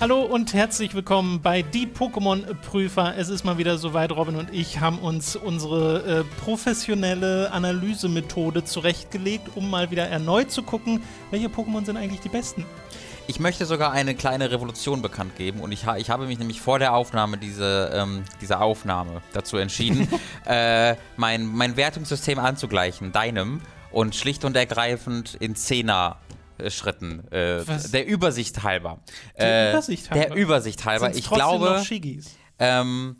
Hallo und herzlich willkommen bei Die Pokémon-Prüfer. Es ist mal wieder soweit, Robin und ich haben uns unsere äh, professionelle Analysemethode zurechtgelegt, um mal wieder erneut zu gucken, welche Pokémon sind eigentlich die besten. Ich möchte sogar eine kleine Revolution bekannt geben und ich, ha ich habe mich nämlich vor der Aufnahme diese, ähm, dieser Aufnahme dazu entschieden, äh, mein, mein Wertungssystem anzugleichen, deinem, und schlicht und ergreifend in Zehner Schritten. Äh, der Übersicht halber. Der äh, Übersicht halber. Der Übersicht halber. Sind's ich glaube. Noch Shigis? Ähm,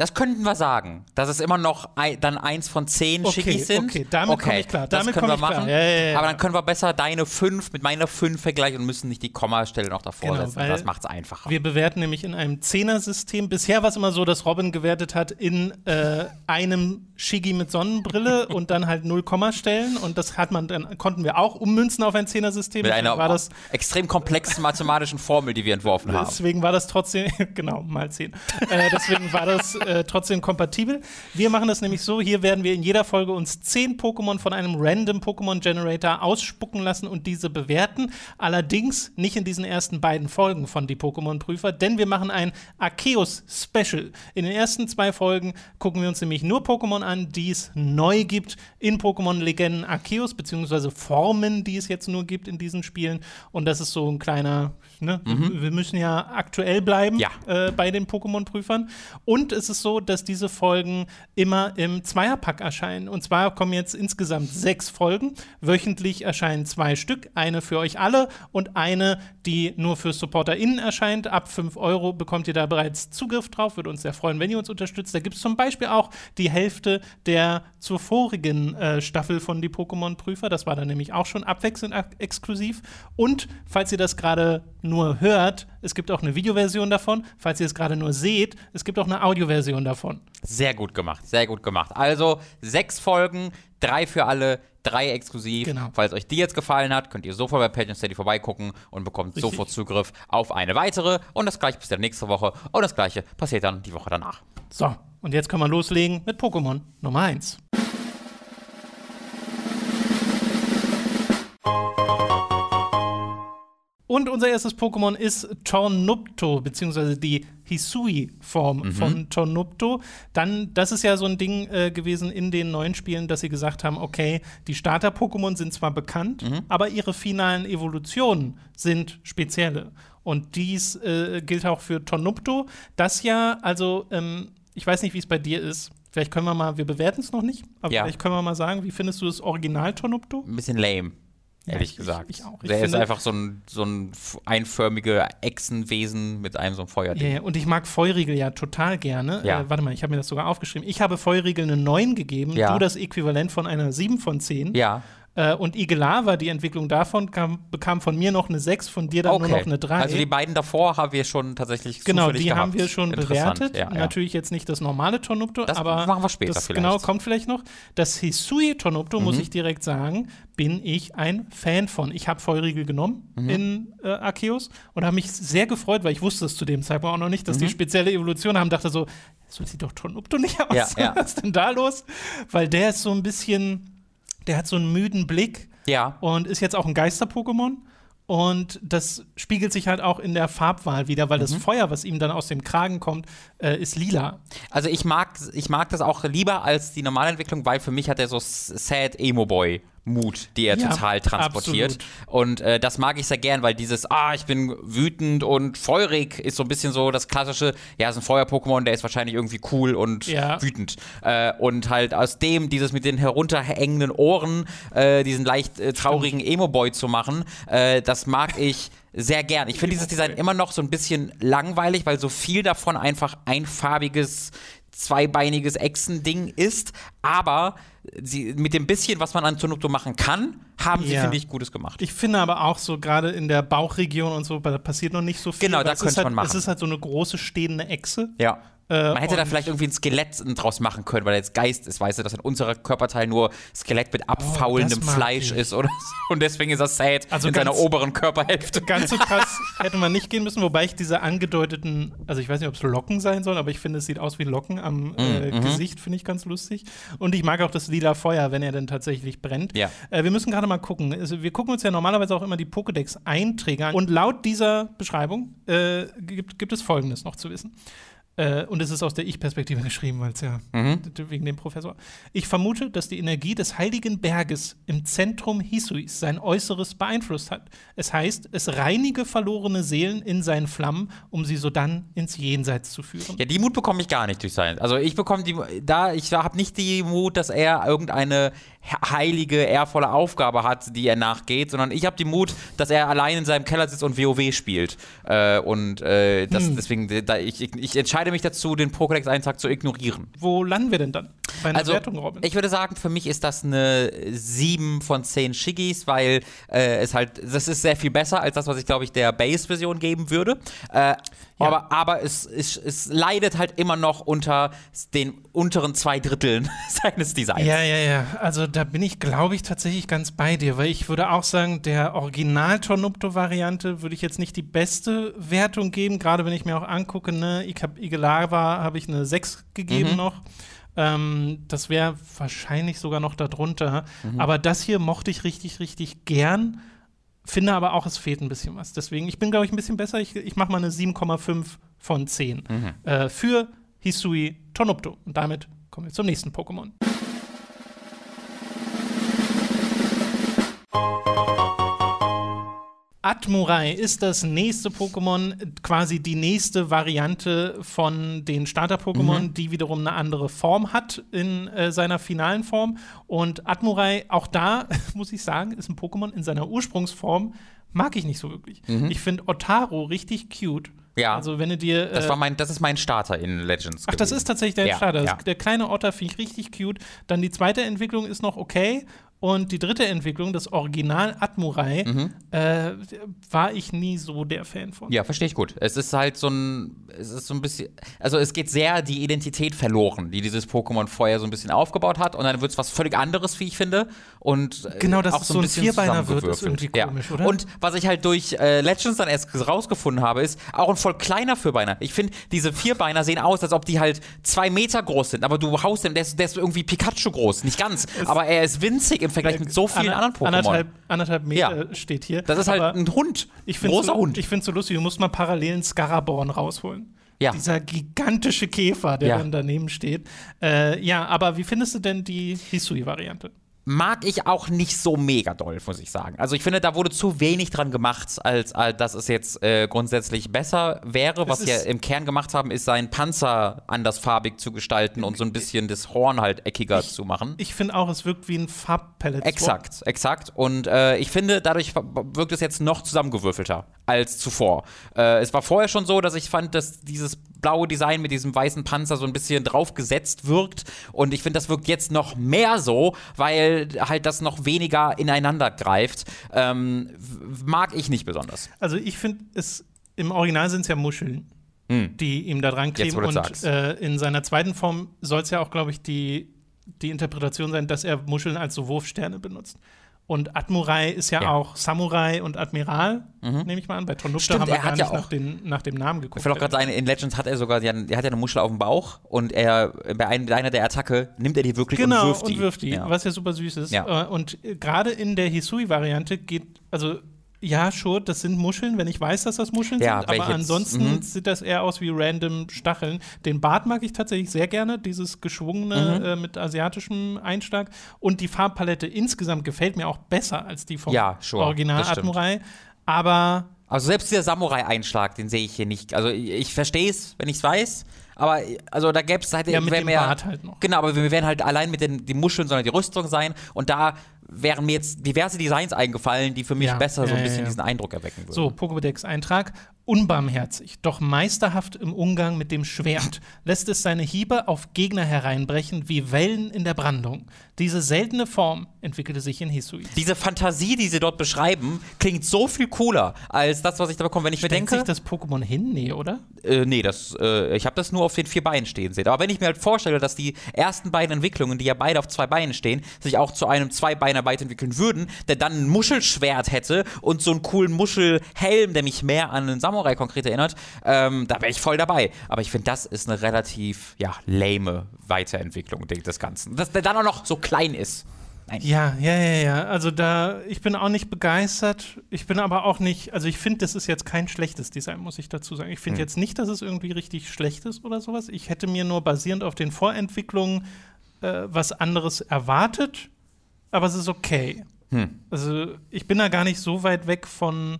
das könnten wir sagen, dass es immer noch ein, dann eins von zehn Okay, Schickis sind. okay, damit komm ich klar, Das damit können komm wir machen. Ja, ja, ja. Aber dann können wir besser deine fünf mit meiner fünf vergleichen und müssen nicht die Kommastelle noch davor Genau, setzen. Das macht es einfacher. Wir bewerten nämlich in einem Zehner-System. Bisher war es immer so, dass Robin gewertet hat in äh, einem Shigi mit Sonnenbrille und dann halt null Kommastellen. Und das hat man dann konnten wir auch ummünzen auf ein Zehner-System. mit einer war das, extrem komplexen mathematischen Formel, die wir entworfen haben. deswegen war das trotzdem, genau, mal zehn. Äh, deswegen war das äh, trotzdem kompatibel. Wir machen das nämlich so: hier werden wir in jeder Folge uns zehn Pokémon von einem random Pokémon Generator ausspucken lassen und diese bewerten. Allerdings nicht in diesen ersten beiden Folgen von Die Pokémon-Prüfer, denn wir machen ein Arceus-Special. In den ersten zwei Folgen gucken wir uns nämlich nur Pokémon an, die es neu gibt in Pokémon Legenden Arceus, beziehungsweise Formen, die es jetzt nur gibt in diesen Spielen. Und das ist so ein kleiner, ne? Wir müssen ja aktuell bleiben Ja. äh, bei den Pokémon-Prüfern. Und es ist so, dass diese Folgen immer im Zweierpack erscheinen. Und zwar kommen jetzt insgesamt sechs Folgen. Wöchentlich erscheinen zwei Stück. Eine für euch alle und eine, die nur für SupporterInnen erscheint. Ab 5 Euro bekommt ihr da bereits Zugriff drauf. Würde uns sehr freuen, wenn ihr uns unterstützt. Da gibt es zum Beispiel auch die Hälfte der zur vorigen äh, Staffel von die Pokémon-Prüfer. Das war dann nämlich auch schon abwechselnd exklusiv. Und falls ihr das gerade nur hört, es gibt auch eine Videoversion davon. Falls ihr es gerade nur seht, es gibt auch eine Audioversion davon. Sehr gut gemacht, sehr gut gemacht. Also sechs Folgen, drei für alle, drei exklusiv. Genau. Falls euch die jetzt gefallen hat, könnt ihr sofort bei Patreon Steady vorbeigucken und bekommt Richtig. sofort Zugriff auf eine weitere. Und das gleiche passiert nächste Woche. Und das gleiche passiert dann die Woche danach. So, und jetzt können wir loslegen mit Pokémon Nummer 1. Und unser erstes Pokémon ist Tornupto, beziehungsweise die Hisui-Form von Tornupto. Dann, das ist ja so ein Ding äh, gewesen in den neuen Spielen, dass sie gesagt haben, okay, die Starter-Pokémon sind zwar bekannt, aber ihre finalen Evolutionen sind spezielle. Und dies äh, gilt auch für Tornupto. Das ja, also, ähm, ich weiß nicht, wie es bei dir ist. Vielleicht können wir mal, wir bewerten es noch nicht, aber Ja. vielleicht können wir mal sagen, wie findest du das Original Tornupto? Ein bisschen lame. Ja, Ehrlich ich- gesagt. ich auch. Ich Der ist einfach so ein, so ein einförmiger Echsenwesen mit einem so einem Feuerding. Ja, ja, und ich mag Feurigel ja total gerne. Ja. Äh, warte mal, ich habe mir das sogar aufgeschrieben. Ich habe Feurigel eine 9 gegeben, Ja. du das Äquivalent von einer 7 von 10. Ja. Äh, und Igelava, die Entwicklung davon, kam, bekam von mir noch eine 6, von dir dann nur noch eine 3. Also die beiden davor haben wir schon tatsächlich Genau, die gehabt. haben wir schon bewertet. Ja, ja. Natürlich jetzt nicht das normale Tornupto, Das aber machen wir später das vielleicht. genau kommt vielleicht noch. Das Hisui Tornupto, Mhm. muss ich direkt sagen, bin ich ein Fan von. Ich habe Feurigel genommen Mhm. in äh, Arceus und habe mich sehr gefreut, weil ich wusste es zu dem Zeitpunkt auch noch nicht, dass Mhm. die spezielle Evolution haben. Dachte so, so sieht doch Tornupto nicht aus. Ja. Was ist denn da los? Weil der ist so ein bisschen, der hat so einen müden Blick Ja. und ist jetzt auch ein Geister-Pokémon. Und das spiegelt sich halt auch in der Farbwahl wieder, weil Mhm. das Feuer, was ihm dann aus dem Kragen kommt, äh, ist lila. Also ich mag, ich mag das auch lieber als die normale Entwicklung, weil für mich hat er so sad Emo Boy Mut, die er Ja, total transportiert. Und äh, das mag ich sehr gern, weil dieses, ah, ich bin wütend und feurig ist so ein bisschen so das klassische, ja, ist ein Feuer-Pokémon, der ist wahrscheinlich irgendwie cool und Ja. wütend. Äh, und halt aus dem, dieses mit den herunterhängenden Ohren, äh, diesen leicht äh, traurigen Emo Boy zu machen, äh, das mag ich sehr gern. Ich finde dieses Design immer noch so ein bisschen langweilig, weil so viel davon einfach einfarbiges zweibeiniges Echsending ist, aber sie, mit dem bisschen, was man an Tornupto machen kann, haben sie, Ja. finde ich, Gutes gemacht. Ich finde aber auch so, gerade in der Bauchregion und so, da passiert noch nicht so viel. Genau, da könnte halt, man machen. Es ist halt so eine große stehende Echse. ja. Äh, Man hätte da vielleicht irgendwie ein Skelett draus machen können, weil er jetzt Geist ist, weißt du, dass in unserer Körperteil nur Skelett mit abfaulendem Oh, das mag Fleisch ich. ist oder so. Und deswegen ist er sad Also in seiner ganz- oberen Körperhälfte. Ganz so krass hätte man nicht gehen müssen, wobei ich diese angedeuteten, also ich weiß nicht, ob es Locken sein sollen, aber ich finde, es sieht aus wie Locken am Mhm, äh, Gesicht, finde ich ganz lustig. Und ich mag auch das lila Feuer, wenn er denn tatsächlich brennt. Ja. Äh, wir müssen gerade mal gucken. Also, wir gucken uns ja normalerweise auch immer die Pokédex-Einträge an. Und laut dieser Beschreibung äh, gibt, gibt es Folgendes noch zu wissen. Äh, und es ist aus der Ich-Perspektive geschrieben, weil es ja Mhm. wegen dem Professor. Ich vermute, dass die Energie des heiligen Berges im Zentrum Hisuis sein Äußeres beeinflusst hat. Es heißt, es reinige verlorene Seelen in seinen Flammen, um sie sodann ins Jenseits zu führen. Ja, die Mut bekomme ich gar nicht durch sein. Also ich bekomme die, da, ich habe nicht die Mut, dass er irgendeine heilige, ehrvolle Aufgabe hat, die er nachgeht, sondern ich habe die Mut, dass er allein in seinem Keller sitzt und WoW spielt. Äh, und äh, das, Hm. deswegen, da, ich, ich, entscheide mich dazu, den Pokédex-Eintrag zu ignorieren. Wo landen wir denn dann? Bei einer Also, Wertung, Robin? ich würde sagen, für mich ist das eine 7 von 10 Shiggies, weil äh, es halt, das ist sehr viel besser als das, was ich, glaube ich, der Base-Version geben würde. Äh, Aber, aber es, es, es leidet halt immer noch unter den unteren zwei Dritteln seines Designs. Ja, ja, ja. Also da bin ich, glaube ich, tatsächlich ganz bei dir, weil ich würde auch sagen, der Original-Tornupto-Variante würde ich jetzt nicht die beste Wertung geben, gerade wenn ich mir auch angucke, ne, ich habe Igelava habe ich eine 6 gegeben Mhm. noch. Ähm, das wäre wahrscheinlich sogar noch darunter. Aber das hier mochte ich richtig, richtig gern. Finde aber auch, es fehlt ein bisschen was. Deswegen, ich bin, glaube ich, ein bisschen besser. Ich, ich mache mal eine 7,5 von 10 äh, für Hisui Tornupto. Und damit kommen wir zum nächsten Pokémon. Atmurai ist das nächste Pokémon, quasi die nächste Variante von den Starter-Pokémon, die wiederum eine andere Form hat in äh, seiner finalen Form. Und Atmurai, auch da muss ich sagen, ist ein Pokémon in seiner Ursprungsform, mag ich nicht so wirklich. Ich finde Otaro richtig cute. Ja. Also, wenn du dir. Das, äh, war mein, das ist mein Starter in Legends. Ach, das ist tatsächlich der Ja, Starter. ja. Der kleine Otter finde ich richtig cute. Dann die zweite Entwicklung ist noch okay. Und die dritte Entwicklung, das Original Atmurai, äh, war ich nie so der Fan von. Mhm. Ja, verstehe ich gut. Es ist halt so ein, es ist so ein bisschen, also es geht sehr die Identität verloren, die dieses Pokémon vorher so ein bisschen aufgebaut hat und dann wird es was völlig anderes, wie ich finde. Und äh, Genau, dass auch es so ein Vierbeiner wird, ist irgendwie komisch, oder? Und was ich halt durch äh, Legends dann erst rausgefunden habe, ist auch ein voll kleiner Vierbeiner. Ich finde, diese Vierbeiner sehen aus, als ob die halt zwei Meter groß sind, aber du haust den, der ist, der ist irgendwie Pikachu groß, nicht ganz, aber er ist winzig im Vergleich mit so vielen anderen Pokémon. Anderthalb, anderthalb Meter steht hier. Das ist halt Aber ein Hund, ich großer so, Hund. Ich finde es so lustig, du musst mal parallel einen Scaraborn rausholen. Ja. Dieser gigantische Käfer, der Ja. dann daneben steht. Äh, ja, aber wie findest du denn die Hisui-Variante? Mag ich auch nicht so mega doll, muss ich sagen. Also ich finde, da wurde zu wenig dran gemacht, als, als dass es jetzt äh, grundsätzlich besser wäre. Was Es sie ja ist- im Kern gemacht haben, ist seinen Panzer andersfarbig zu gestalten und so ein bisschen das Horn halt eckiger zu machen. Ich finde auch, es wirkt wie ein Farbpellet. Exakt, exakt. Und äh, ich finde, dadurch wirkt es jetzt noch zusammengewürfelter als zuvor. Äh, es war vorher schon so, dass ich fand, dass dieses blaue Design mit diesem weißen Panzer so ein bisschen draufgesetzt wirkt. Und ich finde, das wirkt jetzt noch mehr so, weil halt das noch weniger ineinander greift. Ähm, mag ich nicht besonders. Also ich finde es, im Original sind es ja Muscheln, die ihm da dran Hm. Jetzt, kleben. du Und äh, in seiner zweiten Form soll es ja auch, glaube ich, die, die Interpretation sein, dass er Muscheln als so Wurfsterne benutzt. Und Admurai ist ja, Ja. Mhm. auch Samurai und Admiral, nehme ich mal an. Bei Tornupta Stimmt, haben wir er gar nicht ja auch- nach, den, nach dem Namen geguckt. Ich will auch gerade sagen, in Legends hat er sogar, er hat ja eine Muschel auf dem Bauch und er bei, ein, bei einer der Attacke nimmt er die wirklich Genau, und wirft die. und wirft die, Ja. was ja super süß ist. Ja. Äh, Und äh, gerade in der Hisui-Variante geht, also ja, sure, das sind Muscheln, wenn ich weiß, dass das Muscheln Ja, sind, aber ansonsten Mhm. sieht das eher aus wie random Stacheln. Den Bart mag ich tatsächlich sehr gerne, dieses geschwungene Mhm. äh, mit asiatischem Einschlag. Und die Farbpalette insgesamt gefällt mir auch besser als die vom Ja, sure, Original. Admurai. Aber Also selbst dieser Samurai-Einschlag, den sehe ich hier nicht. Also ich, verstehe es, wenn ich es weiß. Aber also da gäbe es halt Ja, mit dem mir- Bart halt noch. Genau, aber wir werden halt allein mit den die Muscheln, sondern die Rüstung sein. Und da wären mir jetzt diverse Designs eingefallen, die für mich Ja, besser so ein bisschen diesen Eindruck erwecken würden. So, Pokédex-Eintrag. Unbarmherzig, doch meisterhaft im Umgang mit dem Schwert, lässt es seine Hiebe auf Gegner hereinbrechen wie Wellen in der Brandung. Diese seltene Form entwickelte sich in Hisui. Diese Fantasie, die sie dort beschreiben, klingt so viel cooler als das, was ich da bekomme, wenn ich mir Denkt denke. sich das Pokémon hin? Nee, oder? Äh, nee, das, äh, ich habe das nur auf den vier Beinen stehen sehen. Aber wenn ich mir halt vorstelle, dass die ersten beiden Entwicklungen, die ja beide auf zwei Beinen stehen, sich auch zu einem Zweibeiner weiterentwickeln würden, der dann ein Muschelschwert hätte und so einen coolen Muschelhelm, der mich mehr an einen Samurai konkret erinnert, ähm, da wäre ich voll dabei. Aber ich finde, das ist eine relativ, ja, lame Weiterentwicklung des Ganzen. Dass der dann auch noch so klein ist. Nein. Ja, ja, ja, ja. Also da, ich bin auch nicht begeistert. Ich bin aber auch nicht, also ich finde, das ist jetzt kein schlechtes Design, muss ich dazu sagen. Ich finde hm. jetzt nicht, dass es irgendwie richtig schlecht ist oder sowas. Ich hätte mir nur basierend auf den Vorentwicklungen äh, was anderes erwartet, aber es ist okay. Hm. Also ich bin da gar nicht so weit weg von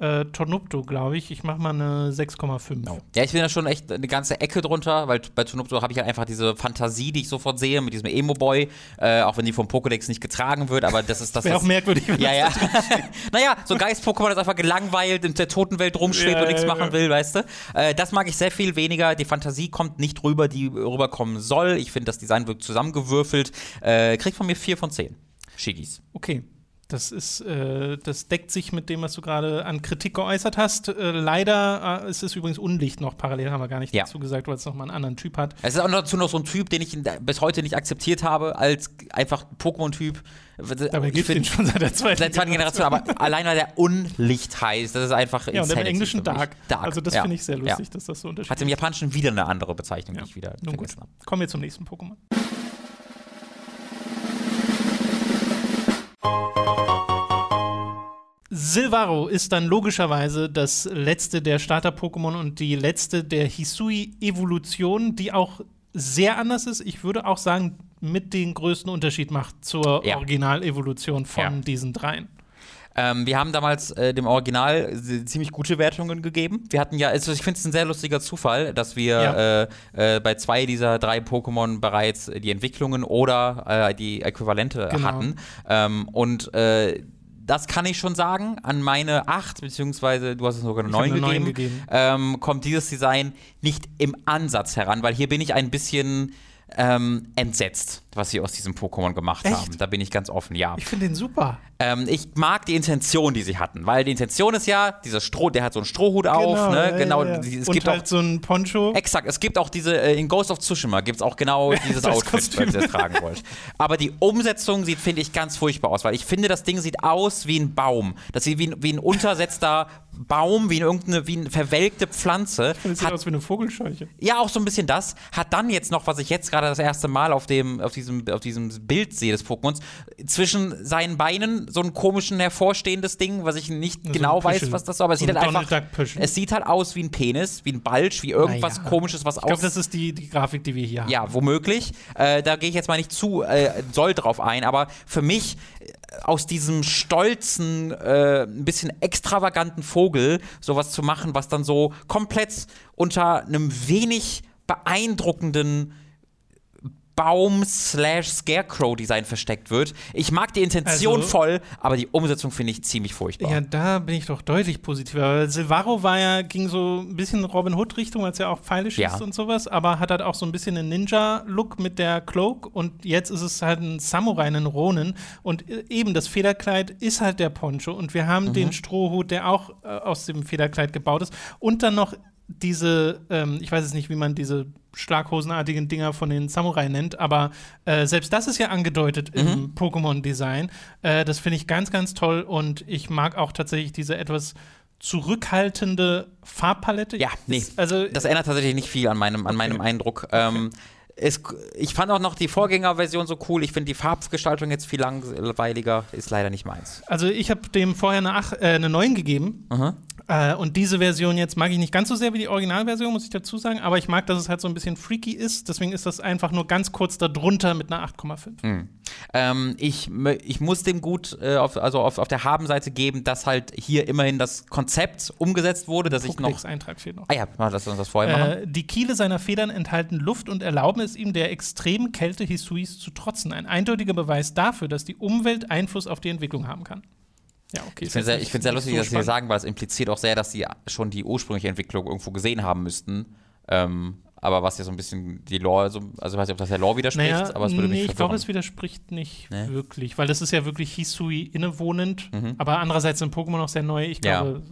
äh, Tonupto, glaube ich. Ich mache mal eine 6,5. No. Ja, ich bin da schon echt eine ganze Ecke drunter, weil bei Tonupto habe ich halt einfach diese Fantasie, die ich sofort sehe mit diesem Emo-Boy, äh, auch wenn die vom Pokédex nicht getragen wird, aber das ist das. Wäre auch merkwürdig, Ja, ja. naja, so Geist-Pokémon, das einfach gelangweilt in der Totenwelt rumschwebt ja, und nichts ja, machen will, weißt du? Äh, das mag ich sehr viel weniger. Die Fantasie kommt nicht rüber, die rüberkommen soll. Ich finde, das Design wird zusammengewürfelt. Äh, kriegt von mir 4 von 10. Shigis. Okay. Das ist, äh, das deckt sich mit dem, was du gerade an Kritik geäußert hast. Äh, leider äh, ist es übrigens Unlicht noch parallel, haben wir gar nicht ja. dazu gesagt, weil es nochmal einen anderen Typ hat. Es ist auch dazu noch so ein Typ, den ich bis heute nicht akzeptiert habe, als einfach Pokémon-Typ. Dabei gibt es den schon seit der zweiten, seit zweiten Generation. aber allein weil der Unlicht heißt, das ist einfach Ja, und im Englischen Dark. Dark. Also das ja. finde ich sehr lustig, ja. dass das so unterschiedlich Hat im Japanischen wieder eine andere Bezeichnung, die ich wieder Nun vergessen habe. Kommen wir zum nächsten Pokémon. Silvaro ist dann logischerweise das letzte der Starter-Pokémon und die letzte der Hisui-Evolution, die auch sehr anders ist. Ich würde auch sagen, mit den größten Unterschied macht zur ja. Original-Evolution von ja. diesen dreien. Ähm, wir haben damals äh, dem Original ziemlich gute Wertungen gegeben. Wir hatten ja, also ich finde es ein sehr lustiger Zufall, dass wir ja. äh, äh, bei zwei dieser drei Pokémon bereits die Entwicklungen oder äh, die Äquivalente genau. hatten. Ähm, und äh, das kann ich schon sagen. An meine 8, beziehungsweise du hast es sogar eine 9 gegeben, 9 gegeben. Ähm, kommt dieses Design nicht im Ansatz heran, weil hier bin ich ein bisschen ähm, entsetzt, was sie aus diesem Pokémon gemacht Echt? haben. Da bin ich ganz offen, ja. Ich finde den super. Ähm, ich mag die Intention, die sie hatten, weil die Intention ist ja, dieser Stroh, der hat so einen Strohhut genau, auf, ne? Ja, genau. Ja, ja. Es Und gibt halt auch so ein Poncho. Exakt. Es gibt auch diese äh, in Ghost of Tsushima gibt es auch genau dieses Outfit, was ihr tragen wollt. Aber die Umsetzung sieht, finde ich, ganz furchtbar aus, weil ich finde, das Ding sieht aus wie ein Baum. Das sieht wie, wie ein untersetzter Baum, wie irgendeine wie eine verwelkte Pflanze. Das sieht hat, aus wie eine Vogelscheuche. Ja, auch so ein bisschen das. Hat dann jetzt noch, was ich jetzt gerade das erste Mal auf, dem, auf, diesem, auf diesem Bild sehe des Pokémons, zwischen seinen Beinen so ein komischen hervorstehendes Ding, was ich nicht also genau weiß, was das ist, aber es so sieht halt einfach. Es sieht halt aus wie ein Penis, wie ein Balsch, wie irgendwas naja. komisches, was aus. Ich glaube, das ist die, die Grafik, die wir hier haben. Ja, womöglich. Äh, da gehe ich jetzt mal nicht zu äh, soll drauf ein, aber für mich aus diesem stolzen, äh, ein bisschen extravaganten Vogel sowas zu machen, was dann so komplett unter einem wenig beeindruckenden Baum-Scarecrow-Design versteckt wird. Ich mag die Intention also, voll, aber die Umsetzung finde ich ziemlich furchtbar. Ja, da bin ich doch deutlich positiver. Silvaro war ja, ging so ein bisschen Robin Hood-Richtung, als er auch Pfeile schießt ja. und sowas, aber hat halt auch so ein bisschen einen Ninja-Look mit der Cloak und jetzt ist es halt ein Samurai, ein Ronin und eben das Federkleid ist halt der Poncho und wir haben mhm. den Strohhut, der auch äh, aus dem Federkleid gebaut ist und dann noch diese, ähm, ich weiß es nicht, wie man diese schlaghosenartigen Dinger von den Samurai nennt, aber äh, selbst das ist ja angedeutet mhm. im Pokémon-Design. Äh, das finde ich ganz, ganz toll und ich mag auch tatsächlich diese etwas zurückhaltende Farbpalette. Ja, nee. Das, also, das ändert tatsächlich nicht viel an meinem, an okay. meinem Eindruck. Okay. Ähm, es, ich fand auch noch die Vorgängerversion so cool. Ich finde die Farbgestaltung jetzt viel langweiliger. Ist leider nicht meins. Also ich habe dem vorher eine, 8, äh, eine 9 gegeben. Mhm. Äh, und diese Version jetzt mag ich nicht ganz so sehr wie die Originalversion, muss ich dazu sagen. Aber ich mag, dass es halt so ein bisschen freaky ist. Deswegen ist das einfach nur ganz kurz darunter mit einer 8,5. Mhm. Ähm, ich, ich muss dem gut äh, auf, also auf, auf der Habenseite geben, dass halt hier immerhin das Konzept umgesetzt wurde, dass ich noch. Eintrag fehlt noch. Ah ja, lass uns das vorher machen. Äh, die Kiele seiner Federn enthalten Luft und erlauben es ihm, der extremen Kälte Hisuis zu trotzen. Ein eindeutiger Beweis dafür, dass die Umwelt Einfluss auf die Entwicklung haben kann. Ja, okay. Ich finde es sehr, sehr lustig, so dass Sie sagen, weil es impliziert auch sehr, dass Sie schon die ursprüngliche Entwicklung irgendwo gesehen haben müssten. Ähm, aber was ja so ein bisschen die Lore, so, also ich weiß nicht, ob das der Lore widerspricht, Naja, aber es würde mich nee, ich glaube, verwirren. es widerspricht nicht Nee? wirklich, weil das ist ja wirklich Hisui innewohnend, Mhm. aber andererseits sind Pokémon noch sehr neu. Ich Ja. glaube,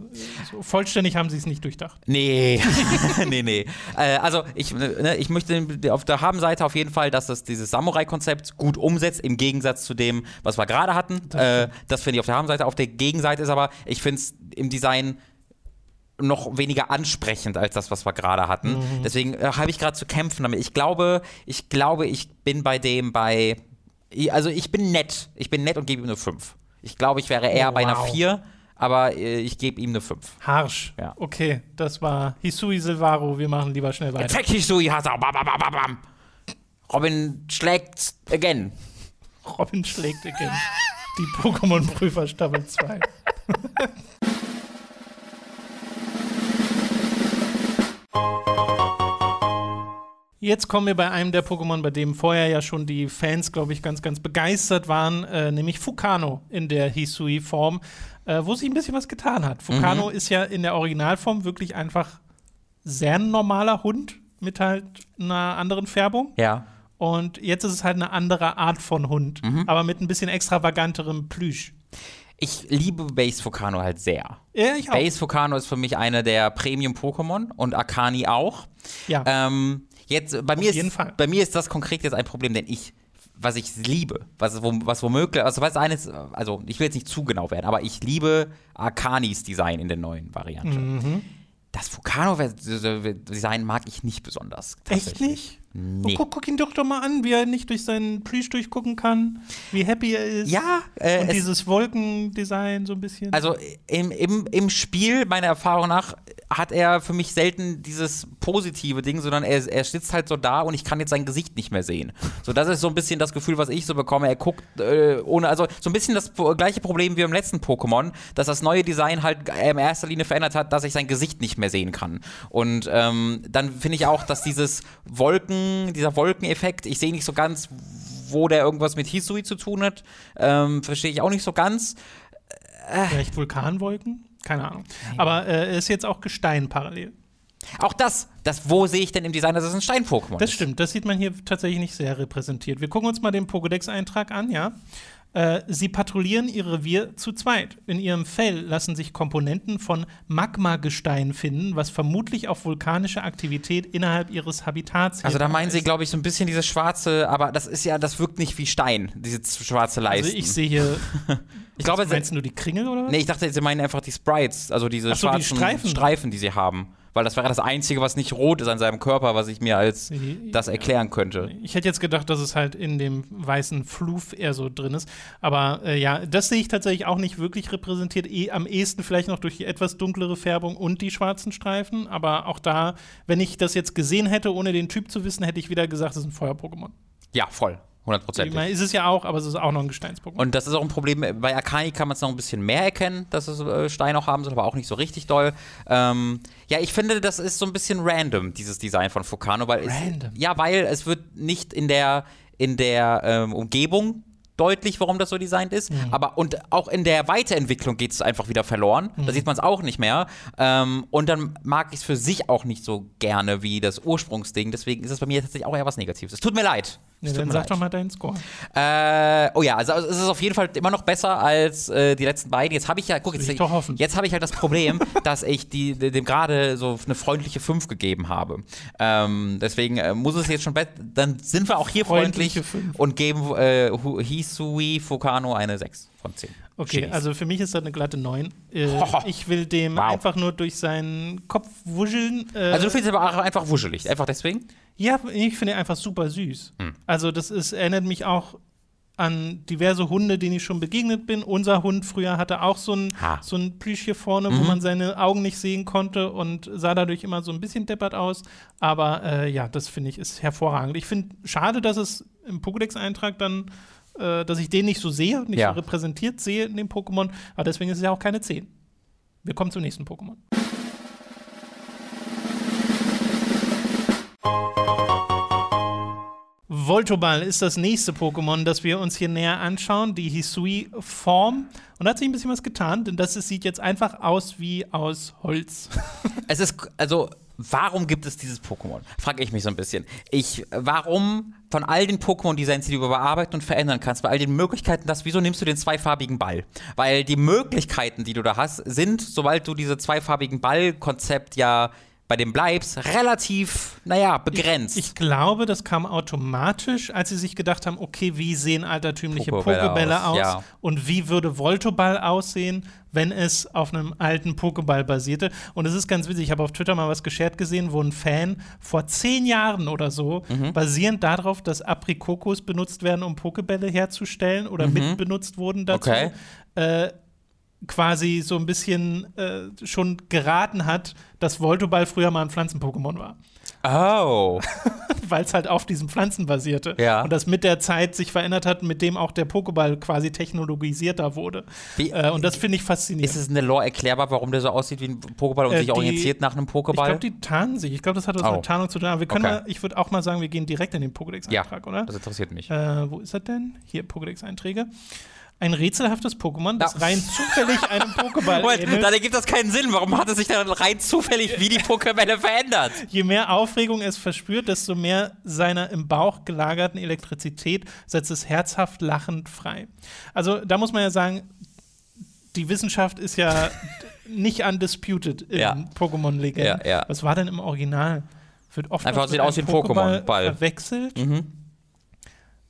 so vollständig haben sie es nicht durchdacht. Nee, nee, nee. Äh, also ich, ne, ich möchte auf der Habenseite auf jeden Fall, dass das dieses Samurai-Konzept gut umsetzt, im Gegensatz zu dem, was wir gerade hatten. Das äh, das finde ich auf der Habenseite. Auf der Gegenseite ist aber, ich finde es im Design noch weniger ansprechend als das, was wir gerade hatten. Mhm. Deswegen äh, habe ich gerade zu kämpfen damit. Ich glaube, ich glaube, ich bin bei dem bei, also ich bin nett. Ich bin nett und gebe ihm eine 5. Ich glaube, ich wäre eher Oh, bei einer wow. 4, aber äh, ich gebe ihm eine 5. Harsch. Ja. Okay, das war Hisui Silvaro. Wir machen lieber schnell weiter. Attack Hisui Hasa. Bam, bam, bam, bam, bam. Robin schlägt again. Robin schlägt again. Die Pokémon-Prüfer Staffel 2. Jetzt kommen wir bei einem der Pokémon, bei dem vorher ja schon die Fans, glaube ich, ganz, ganz begeistert waren, äh, nämlich Fukano in der Hisui-Form, äh, wo sich ein bisschen was getan hat. Fukano ist ja in der Originalform wirklich einfach sehr ein normaler Hund mit halt einer anderen Färbung. Ja. Und jetzt ist es halt eine andere Art von Hund, aber mit ein bisschen extravaganterem Plüsch. Ich liebe Base Focano halt sehr. Ja, ich auch. Base Focano ist für mich eine der Premium-Pokémon und Akani auch. Ja. Ähm, jetzt, bei mir, jeden ist, Fall. bei mir ist das konkret jetzt ein Problem, denn ich, was ich liebe, was, was womöglich, also was eines, also ich will jetzt nicht zu genau werden, aber ich liebe Akanis Design in der neuen Variante. Mhm. Das Focano-Design mag ich nicht besonders. Echt nicht? Nee. Oh, guck, guck ihn doch doch mal an, wie er nicht durch seinen Plüsch durchgucken kann, wie happy er ist. Ja, äh, Und es, dieses Wolkendesign so ein bisschen. Also im, im, im Spiel, meiner Erfahrung nach, hat er für mich selten dieses positive Ding, sondern er, er sitzt halt so da und ich kann jetzt sein Gesicht nicht mehr sehen. So, das ist so ein bisschen das Gefühl, was ich so bekomme. Er guckt äh, ohne, also so ein bisschen das gleiche Problem wie beim letzten Pokémon, dass das neue Design halt in erster Linie verändert hat, dass ich sein Gesicht nicht mehr sehen kann. Und ähm, dann finde ich auch, dass dieses Wolken, dieser Wolkeneffekt, ich sehe nicht so ganz, wo der irgendwas mit Hisui zu tun hat. Ähm, Verstehe ich auch nicht so ganz. Vielleicht Vulkanwolken? Keine Ahnung. Aber äh, ist jetzt auch Gestein parallel. Auch das, das, wo sehe ich denn im Design, dass es ein Stein-Pokémon Das ist? stimmt, das sieht man hier tatsächlich nicht sehr repräsentiert. Wir gucken uns mal den Pokédex-Eintrag an, ja. Äh, sie patrouillieren ihr Revier zu zweit. In ihrem Fell lassen sich Komponenten von Magmagestein finden, was vermutlich auf vulkanische Aktivität innerhalb ihres Habitats Also da meinen Sie, glaube ich, so ein bisschen dieses schwarze, aber das ist ja, das wirkt nicht wie Stein, diese schwarze Leisten. Also ich sehe hier. Ich glaube, meinst du nur die Kringel oder was? nee, ich dachte, Sie meinen einfach die Sprites, also diese so, die schwarzen Streifen. Streifen, die Sie haben. Weil das wäre das Einzige, was nicht rot ist an seinem Körper, was ich mir als das erklären könnte. Ich hätte jetzt gedacht, dass es halt in dem weißen Fluf eher so drin ist. Aber äh, ja, das sehe ich tatsächlich auch nicht wirklich repräsentiert. Eh, am ehesten vielleicht noch durch die etwas dunklere Färbung und die schwarzen Streifen. Aber auch da, wenn ich das jetzt gesehen hätte, ohne den Typ zu wissen, hätte ich wieder gesagt, es ist ein Feuer-Pokémon. Ja, voll. Ich Hundertprozentig. meine, ist es ja auch, aber es ist auch noch ein Gesteins-Pokémon. Und das ist auch ein Problem. Bei Akani kann man es noch ein bisschen mehr erkennen, dass es äh, Stein auch haben soll, aber auch nicht so richtig doll. Ähm, ja, ich finde, das ist so ein bisschen random, dieses Design von Focano, weil Random? es, ja, weil es wird nicht in der in der ähm, Umgebung deutlich, warum das so designt ist. Mhm. Aber und auch in der Weiterentwicklung geht es einfach wieder verloren. Da sieht man es auch nicht mehr. Ähm, und dann mag ich es für sich auch nicht so gerne wie das Ursprungsding. Deswegen ist es bei mir tatsächlich auch eher was Negatives. Es tut mir leid. Nee, dann sag leid. doch mal deinen Score. Äh, oh ja, also es ist auf jeden Fall immer noch besser als äh, die letzten beiden. Jetzt habe ich ja, guck, jetzt, ich jetzt habe ich halt das Problem, dass ich die, dem gerade so eine freundliche 5 gegeben habe. Ähm, deswegen äh, muss es jetzt schon besser, dann sind wir auch hier freundlich Fünf. und geben äh, Hisui Fukano eine 6 von 10. Okay, Chinis. also für mich ist das eine glatte 9. Äh, ich will dem Wow. einfach nur durch seinen Kopf wuscheln. Äh, Also du findest aber auch einfach wuschelig, einfach deswegen? Ja, ich finde ihn einfach super süß. Hm. Also, das ist, erinnert mich auch an diverse Hunde, denen ich schon begegnet bin. Unser Hund früher hatte auch so ein, Ha. so ein Plüsch hier vorne, Mhm. wo man seine Augen nicht sehen konnte und sah dadurch immer so ein bisschen deppert aus. Aber äh, ja, das finde ich ist hervorragend. Ich finde schade, dass es im Pokédex-Eintrag dann, äh, dass ich den nicht so sehe, nicht Ja. so repräsentiert sehe in dem Pokémon. Aber deswegen ist es ja auch keine 10. Wir kommen zum nächsten Pokémon. Voltoball ist das nächste Pokémon, das wir uns hier näher anschauen, die Hisui-Form. Und da hat sich ein bisschen was getan, denn das sieht jetzt einfach aus wie aus Holz. Es ist, also, warum gibt es dieses Pokémon? Frage ich mich so ein bisschen. Ich, warum von all den Pokémon-Designs, die du bearbeiten und verändern kannst, bei all den Möglichkeiten, das, wieso nimmst du den zweifarbigen Ball? Weil die Möglichkeiten, die du da hast, sind, sobald du diese zweifarbigen Ball-Konzept ja bei dem bleibst, relativ, naja, begrenzt. Ich, ich, glaube, das kam automatisch, als sie sich gedacht haben, okay, wie sehen altertümliche Pokébälle Pokébälle aus, aus, ja. und wie würde Voltoball aussehen, wenn es auf einem alten Pokéball basierte. Und es ist ganz witzig, ich habe auf Twitter mal was geshared gesehen, wo ein Fan vor zehn Jahren oder so, Mhm. basierend darauf, dass Aprikokos benutzt werden, um Pokébälle herzustellen oder mit benutzt wurden dazu, Mhm. Okay. äh, quasi so ein bisschen äh, schon geraten hat, dass Voltoball früher mal ein Pflanzen-Pokémon war. Oh. Weil es halt auf diesen Pflanzen basierte. Ja. Und das mit der Zeit sich verändert hat, mit dem auch der Pokéball quasi technologisierter wurde. Wie- äh, und das finde ich faszinierend. Ist es in der Lore erklärbar, warum der so aussieht wie ein Pokéball und Äh, sich die- orientiert nach einem ich Pokéball? glaube, die tarnen sich. Ich glaube, das hat was Oh. mit Tarnung zu tun. Aber wir können Okay. mal, ich würde auch mal sagen, wir gehen direkt in den ja, Pokédex-Eintrag, oder? das interessiert mich. Äh, wo ist er denn? Hier, Pokédex-Einträge. Ein rätselhaftes Pokémon, das Ja. rein zufällig einem Pokéball Moment, ähnelt. dann ergibt das keinen Sinn. Warum hat es sich dann rein zufällig wie die Pokébälle verändert? Je mehr Aufregung es verspürt, desto mehr seiner im Bauch gelagerten Elektrizität setzt es herzhaft lachend frei. Also da muss man ja sagen, die Wissenschaft ist ja nicht undisputed in Ja. Pokémon-Legenden. Ja, ja. Was war denn im Original? Wird oft Einfach sieht aus wie ein Pokémon-Ball. verwechselt. Mhm.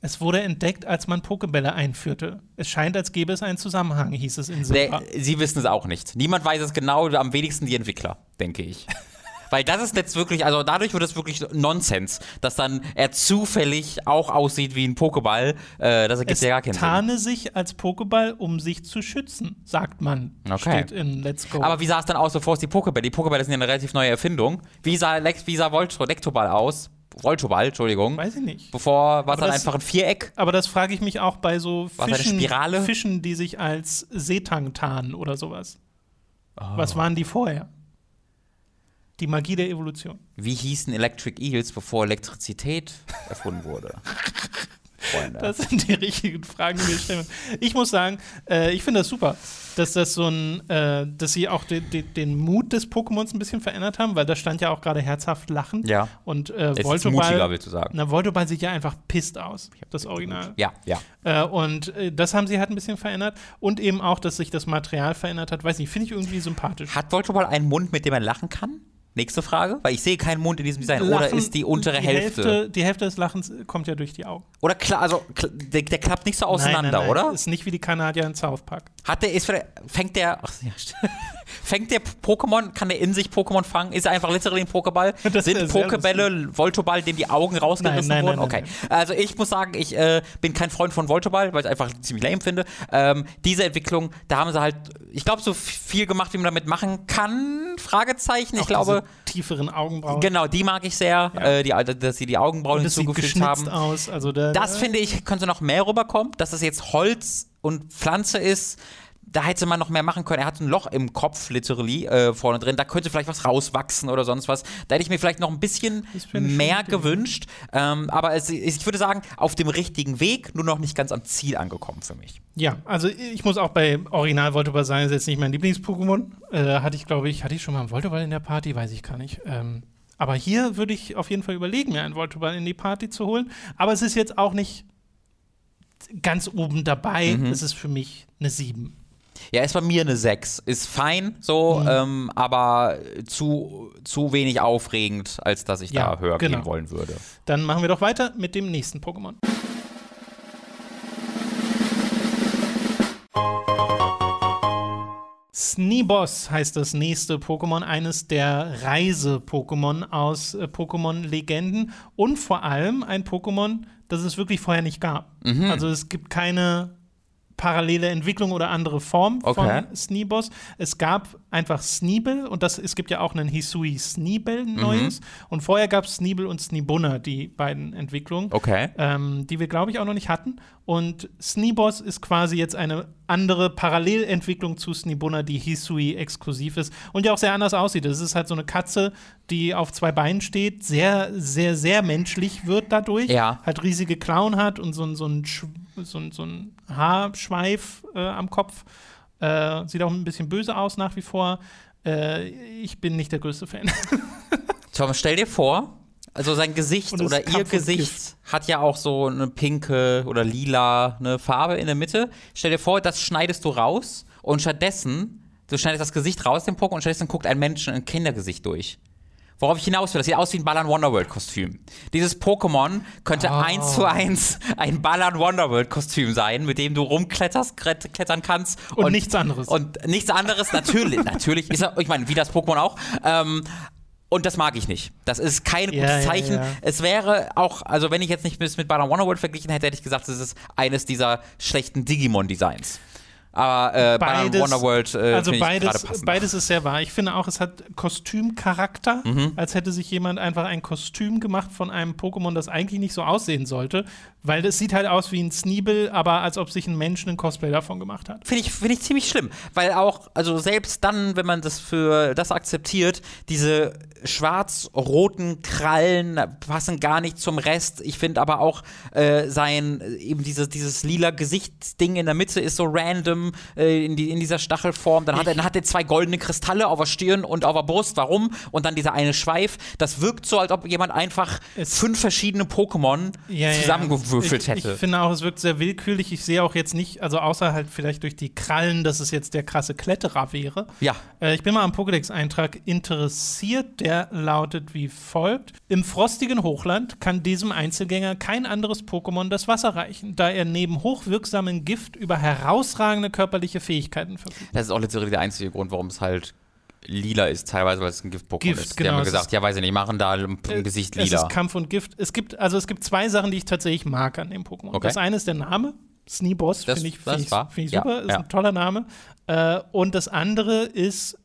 Es wurde entdeckt, als man Pokébälle einführte. Es scheint, als gäbe es einen Zusammenhang, hieß es in Silber. Nee, sie wissen es auch nicht. Niemand weiß es genau, am wenigsten die Entwickler, denke ich. Weil das ist jetzt wirklich, also dadurch wird es wirklich Nonsens, dass dann er zufällig auch aussieht wie ein Pokéball. Äh, das ergibt Es ja gar keinen Sinn. tarne sich als Pokéball, um sich zu schützen, sagt man. Okay. Steht in Let's Go. Aber wie sah es dann aus, bevor es die Pokébälle? Die Pokébälle sind ja eine relativ neue Erfindung. Wie sah, Lex, wie sah Volt Lektoball aus? Voltoball, Entschuldigung. Weiß ich nicht. Bevor war es dann das- einfach ein Viereck. Aber das frage ich mich auch bei so Fischen? Fischen, die sich als Seetang tarnen oder sowas. Oh. Was waren die vorher? Die Magie der Evolution. Wie hießen Electric Eels, bevor Elektrizität erfunden wurde? Freunde. Das sind die richtigen Fragen, die wir stellen. Ich muss sagen, äh, ich finde das super, dass das so ein, äh, dass sie auch de, de, den Mut des Pokémons ein bisschen verändert haben, weil da stand ja auch gerade herzhaft lachen. Ja. Und äh, ist Voltoball, mutiger, willst du sagen. na, Voltoball sieht ja einfach pisst aus, das Original. ja, ja. Äh, und äh, das haben sie halt ein bisschen verändert. Und eben auch, dass sich das Material verändert hat. Weiß nicht, finde ich irgendwie sympathisch. Hat Voltoball einen Mund, mit dem er lachen kann? Nächste Frage, weil ich sehe keinen Mund in diesem Design. Oder Lachen- ist die untere die Hälfte? Die Hälfte des Lachens kommt ja durch die Augen. Oder klar, also kl- der, der klappt nicht so auseinander, nein, nein, nein. oder? Ist nicht wie die Kanadier in South Park. Hat der, ist fängt der, ach, ja, fängt der Pokémon, kann der in sich Pokémon fangen? Ist er einfach literally ein Pokéball? Sind Pokébälle Voltoball, dem die Augen rausgerissen wurden? okay. Also ich muss sagen, ich äh, bin kein Freund von Voltoball, weil ich es einfach ziemlich lame finde. Ähm, diese Entwicklung, da haben sie halt, ich glaube, so viel gemacht, wie man damit machen kann. Fragezeichen. Ich Auch glaube, tieferen Augenbrauen. genau, die mag ich sehr, Ja. äh, die, dass sie die Augenbrauen hinzugefügt haben. aus. Also da, Das finde ich, könnte noch mehr rüberkommen, dass es jetzt Holz und Pflanze ist. Da hätte man noch mehr machen können. Er hat ein Loch im Kopf, literally, äh, vorne drin. Da könnte vielleicht was rauswachsen oder sonst was. Da hätte ich mir vielleicht noch ein bisschen mehr gewünscht. Ähm, aber es, ich würde sagen, auf dem richtigen Weg, nur noch nicht ganz am Ziel angekommen für mich. Ja, also ich muss auch bei Original Voltoball sein, ist jetzt nicht mein Lieblings-Pokémon. Äh, hatte ich, glaube ich, hatte ich schon mal einen Voltoball in der Party, weiß ich gar nicht. Ähm, aber hier würde ich auf jeden Fall überlegen, mir einen Voltoball in die Party zu holen. Aber es ist jetzt auch nicht ganz oben dabei. Mhm. Es ist für mich eine 7. Ja, ist bei mir eine 6. Ist fein so, Mhm. ähm, aber zu, zu wenig aufregend, als dass ich Ja, da höher genau. gehen wollen würde. Dann machen wir doch weiter mit dem nächsten Pokémon. Sneeboss heißt das nächste Pokémon, eines der Reise-Pokémon aus äh, Pokémon-Legenden und vor allem ein Pokémon, das es wirklich vorher nicht gab. Mhm. Also es gibt keine parallele Entwicklung oder andere Form Okay. von Sneeboss. Es gab einfach Sneebel und das, es gibt ja auch einen Hisui Sneebel neues. Und vorher gab es Sneebel und Sneebunner, die beiden Entwicklungen, Okay. ähm, die wir, glaube ich, auch noch nicht hatten. Und Sneeboss ist quasi jetzt eine andere Parallelentwicklung zu Sneebunner, die Hisui exklusiv ist und ja auch sehr anders aussieht. Es ist halt so eine Katze, die auf zwei Beinen steht, sehr, sehr, sehr menschlich wird dadurch. Ja. Halt riesige Klauen hat und so, ein- so, ein, so, ein- so ein Haarschweif äh, am Kopf. Äh, sieht auch ein bisschen böse aus nach wie vor. Äh, ich bin nicht der größte Fan. Tom, stell dir vor, also sein Gesicht oder ihr Gesicht hat ja auch so eine pinke oder lila eine Farbe in der Mitte. Stell dir vor, das schneidest du raus und stattdessen, du schneidest das Gesicht raus, den Pokémon, und stattdessen guckt ein Mensch ein Kindergesicht durch. Worauf ich hinaus will, das sieht aus wie ein Ballern Wonderworld-Kostüm. Dieses Pokémon könnte Oh. eins zu eins ein Ballern Wonderworld-Kostüm sein, mit dem du rumkletterst, klet- klettern kannst. Und nichts anderes. Und nichts anderes, natürlich, natürlich ist ich meine, wie das Pokémon auch. Ähm, und das mag ich nicht. Das ist kein Ja, gutes ja, Zeichen. ja. Es wäre auch, also wenn ich jetzt nicht mit, Banner Wonderworld verglichen hätte, hätte ich gesagt, es ist eines dieser schlechten Digimon-Designs. Aber äh, Beides- Wonderworld äh, also finde ich beides, beides ist sehr wahr. Ich finde auch, es hat Kostümcharakter, Mhm. als hätte sich jemand einfach ein Kostüm gemacht von einem Pokémon, das eigentlich nicht so aussehen sollte, weil es sieht halt aus wie ein Sneebel, aber als ob sich ein Mensch einen Cosplay davon gemacht hat. Finde ich, finde ich ziemlich schlimm. Weil auch, also selbst dann, wenn man das für das akzeptiert, diese schwarz-roten Krallen passen gar nicht zum Rest. Ich finde aber auch äh, sein, eben dieses, dieses lila Gesichtsding in der Mitte ist so random äh, in, die, in dieser Stachelform. Dann hat, er, dann hat er zwei goldene Kristalle auf der Stirn und auf der Brust. Warum? Und dann dieser eine Schweif. Das wirkt so, als ob jemand einfach Es- fünf verschiedene Pokémon Ja, ja, zusammengewürfelt ich, hätte. Ich finde auch, es wirkt sehr willkürlich. Ich sehe auch jetzt nicht, also außer halt vielleicht durch die Krallen, dass es jetzt der krasse Kletterer wäre. ja. Äh, ich bin mal am Pokédex-Eintrag interessiert. Der lautet wie folgt: Im frostigen Hochland kann diesem Einzelgänger kein anderes Pokémon das Wasser reichen, da er neben hochwirksamem Gift über herausragende körperliche Fähigkeiten verfügt. Das ist auch literally der einzige Grund, warum es halt lila ist, teilweise, weil es ein Gift-Pokémon Gift, ist. Die genau, haben es gesagt, ja, weiß ich nicht, machen da im Äh, Gesicht Es lila. ist Kampf und Gift. Es gibt, also es gibt zwei Sachen, die ich tatsächlich mag an dem Pokémon. Okay. Das eine ist der Name. Sneeboss finde ich, find ich, find ich ja, super, ist ja. ein toller Name. Äh, und das andere ist,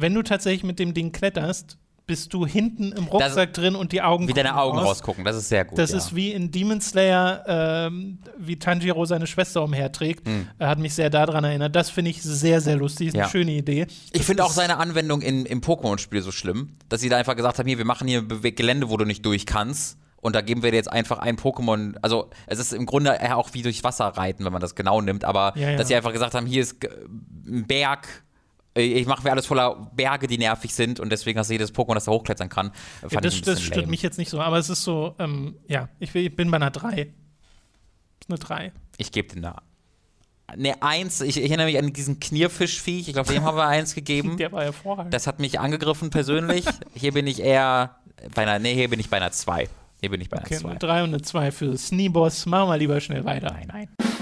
wenn du tatsächlich mit dem Ding kletterst, bist du hinten im Rucksack drin und die Augen Wie deine Augen raus. rausgucken, das ist sehr gut. Das ja. ist wie in Demon Slayer, ähm, wie Tanjiro seine Schwester umherträgt. Er hat mich sehr daran erinnert. Das finde ich sehr, sehr lustig. Ist Hm. Ja. eine schöne Idee. ich Das finde auch seine Anwendung in, im Pokémon-Spiel so schlimm, dass sie da einfach gesagt haben, hier, wir machen hier Bewe- Gelände, wo du nicht durch kannst. Und da geben wir dir jetzt einfach ein Pokémon, also es ist im Grunde auch wie durchs Wasser reiten, wenn man das genau nimmt, aber Ja, dass sie einfach gesagt haben, hier ist ein Berg, ich mache mir alles voller Berge, die nervig sind und deswegen hast du jedes Pokémon, das da hochklettern kann. Ja, das, das stört mich jetzt nicht so, aber es ist so, ähm, ja, ich, will, ich bin bei einer 3. Ist eine 3. Ich gebe den da. Ne, eins, ich, ich erinnere mich an diesen Knirfischviech, ich glaube, dem haben wir eins gegeben. Der war hervorragend. Das hat mich angegriffen persönlich. Hier bin ich eher bei einer, nee, hier bin ich bei einer 2. Hier bin ich bei einer okay, 2. eine 3 und eine 2 für Sneeboss. Machen wir lieber schnell weiter. Nein, nein.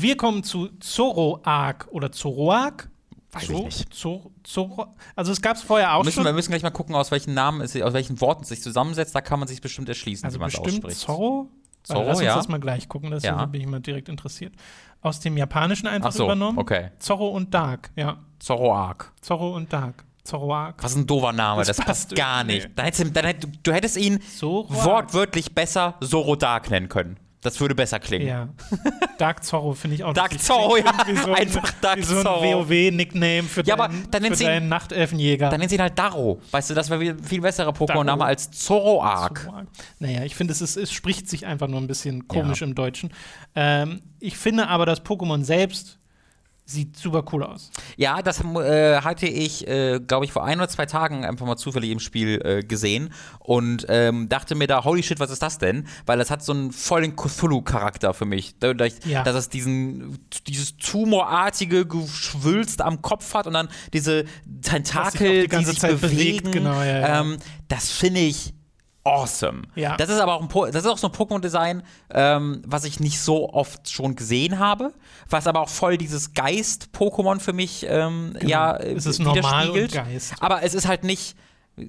Wir kommen zu Zoroark oder Zoroark. Weiß ich nicht. Zoro, Zoro, also es gab es vorher auch Müssen, schon. wir müssen gleich mal gucken, aus welchen Namen es, aus welchen Worten es sich zusammensetzt. Da kann man sich bestimmt erschließen, also wie man es ausspricht. Zorro. Zorro, Lass uns ja. das mal gleich gucken, das Ja. bin ich mal direkt interessiert. Aus dem Japanischen einfach Ach so, übernommen. okay. Zorro und Dark, ja. Zoroark. Zorro und Dark. Zoroark. Was ein doofer Name, Das das, passt passt gar nicht. Dann hättest, du- dann hätt, du hättest ihn Zoroark. wortwörtlich besser Zorodark nennen können. Das würde besser klingen. Ja. Dark Zorro finde ich auch Dark. Zorro, ja. So ein, Einfach Dark so ein Zorro. WoW-Nickname für, Ja, aber deinen, dann nennt für sie ihn- deinen Nachtelfenjäger. Dann nennen sie ihn halt Daro. Weißt du, das wäre ein viel besserer Pokémon-Name Darro. als Zoroark. Zoroark. Naja, ich finde, es, ist, es spricht sich einfach nur ein bisschen komisch Ja. im Deutschen. Ähm, ich finde aber, das Pokémon selbst sieht super cool aus. Ja, das äh, hatte ich, äh, glaube ich, vor ein oder zwei Tagen einfach mal zufällig im Spiel äh, gesehen und ähm, dachte mir da, holy shit, was ist das denn? Weil das hat so einen vollen Cthulhu-Charakter für mich. Da- Dass, Ja. dass es diesen, dieses tumorartige Geschwülst am Kopf hat und dann diese Tentakel, die ganze sich Zeit bewegen. bewegt, genau, ja, ja. Ähm, das finde ich awesome. Ja. Das ist aber auch, ein das ist auch so ein Pokémon-Design, ähm, was ich nicht so oft schon gesehen habe, was aber auch voll dieses Geist-Pokémon für mich ähm, ja äh, Genau. Es ist normal und. Geist. Aber es ist halt nicht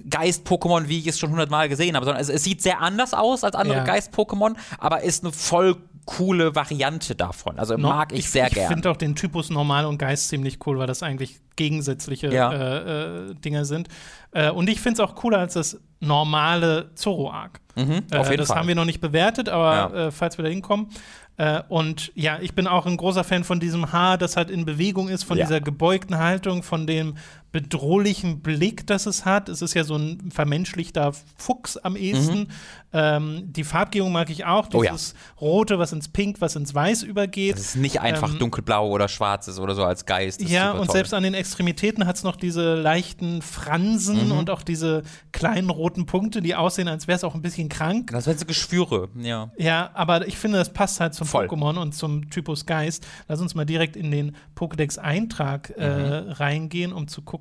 Geist-Pokémon, wie ich es schon hundertmal gesehen habe, sondern es, es sieht sehr anders aus als andere Ja. Geist-Pokémon, aber ist eine voll coole Variante davon. Also No, mag ich, sehr ich gern. Ich finde auch den Typus Normal und Geist ziemlich cool, weil das eigentlich gegensätzliche Ja. äh, äh, Dinge sind. Äh, und ich finde es auch cooler als das normale Zorro-Arc. Mhm, Äh, auf jeden das Fall. haben wir noch nicht bewertet, aber Ja. äh, falls wir da hinkommen. Äh, und ja, ich bin auch ein großer Fan von diesem Haar, das halt in Bewegung ist, von Ja. dieser gebeugten Haltung, von dem bedrohlichen Blick, das es hat. Es ist ja so ein vermenschlichter Fuchs am ehesten. Ähm, die Farbgebung mag ich auch. Mhm. Oh ja. Dieses Rote, was ins Pink, was ins Weiß übergeht. dass es nicht einfach ähm, dunkelblau oder schwarz ist oder so als Geist. Das ist Ja, und toll. selbst an den Extremitäten hat es noch diese leichten Fransen Mhm. und auch diese kleinen roten Punkte, die aussehen, als wäre es auch ein bisschen krank. Das sind so Geschwüre, ja. Ja, aber ich finde, das passt halt zum Voll. Pokémon und zum Typus Geist. Lass uns mal direkt in den Pokédex-Eintrag äh, Mhm. reingehen, um zu gucken,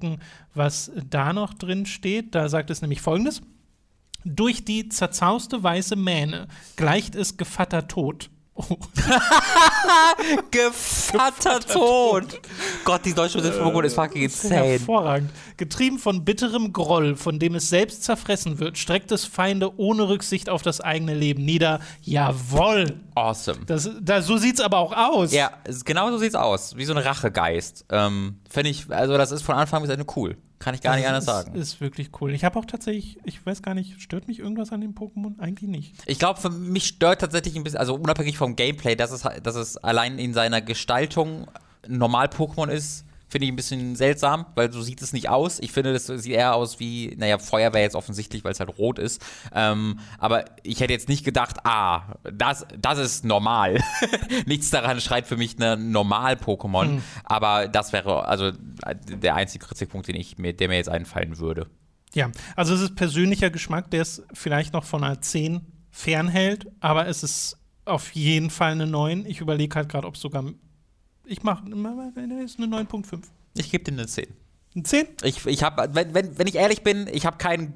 was da noch drin steht. Da sagt es nämlich folgendes: Durch die zerzauste weiße Mähne gleicht es Gevatter Tod. Oh. Gevatter Tod. Gott, die deutsche Übersetzung ist fucking insane. Hervorragend. Getrieben von bitterem Groll, von dem es selbst zerfressen wird, streckt es Feinde ohne Rücksicht auf das eigene Leben nieder. Jawoll! Awesome. Das, da, so sieht's aber auch aus. Ja, genau so sieht's aus. Wie so ein Rachegeist. Ähm, Finde ich, also das ist von Anfang bis Ende cool. Kann ich gar nicht anders Das sagen. Ist, ist wirklich cool. Ich habe auch tatsächlich, ich weiß gar nicht, stört mich irgendwas an dem Pokémon? Eigentlich nicht. Ich glaube, für mich stört tatsächlich ein bisschen, also unabhängig vom Gameplay, dass es, dass es allein in seiner Gestaltung ein Normal-Pokémon ist, finde ich ein bisschen seltsam, weil so sieht es nicht aus. Ich finde, das sieht eher aus wie, naja, Feuer wäre jetzt offensichtlich, weil es halt rot ist. Ähm, aber ich hätte jetzt nicht gedacht, ah, das, das ist normal. Nichts daran schreit für mich ein Normal-Pokémon. Aber das wäre also der einzige Kritikpunkt, den ich mir, der mir jetzt einfallen würde. Ja, also es ist persönlicher Geschmack, der es vielleicht noch von einer 10 fernhält, aber es ist auf jeden Fall eine 9. Ich überlege halt gerade, ob es sogar. Ich mache. ist eine 9.5. Ich gebe dir eine 10. Eine 10? Ich, ich habe, wenn, wenn, wenn ich ehrlich bin, ich habe keinen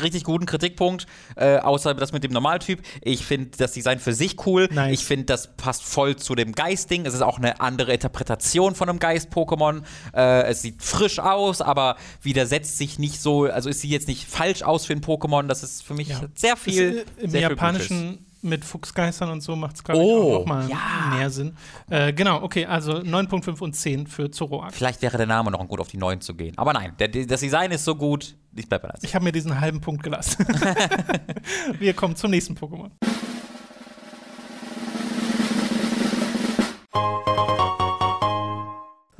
richtig guten Kritikpunkt, äh, außer das mit dem Normaltyp. Ich finde das Design für sich cool. Nice. Ich finde, das passt voll zu dem Geist-Ding. Es ist auch eine andere Interpretation von einem Geist-Pokémon. Äh, es sieht frisch aus, aber widersetzt sich nicht so, also es sieht jetzt nicht falsch aus für ein Pokémon. Das ist für mich Ja. sehr viel. Ist, äh, Im sehr viel Japanischen mit Fuchsgeistern und so macht es, glaube ich, Oh, auch noch mal ja. mehr Sinn. Äh, genau, okay, also 9.5 und 10 für Zoroark. Vielleicht wäre der Name noch gut auf die 9 zu gehen. Aber nein, der, das Design ist so gut, ich bleibe bei der 10. Ich habe mir diesen halben Punkt gelassen. Wir kommen zum nächsten Pokémon.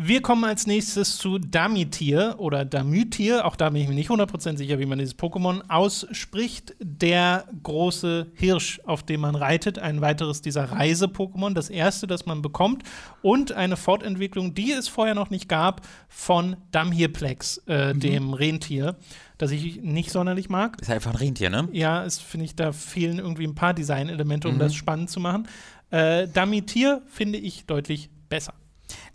Wir kommen als nächstes zu Damitir oder Damytir. Auch da bin ich mir nicht 100% sicher, wie man dieses Pokémon ausspricht. Der große Hirsch, auf dem man reitet. Ein weiteres dieser Reise-Pokémon. Das erste, das man bekommt. Und eine Fortentwicklung, die es vorher noch nicht gab, von Damhirplex, äh, dem Rentier, das ich nicht sonderlich mag. Ist einfach ein Rentier, ne? Ja, es finde ich, da fehlen irgendwie ein paar Designelemente, Mhm. um das spannend zu machen. Äh, Damitir finde ich deutlich besser.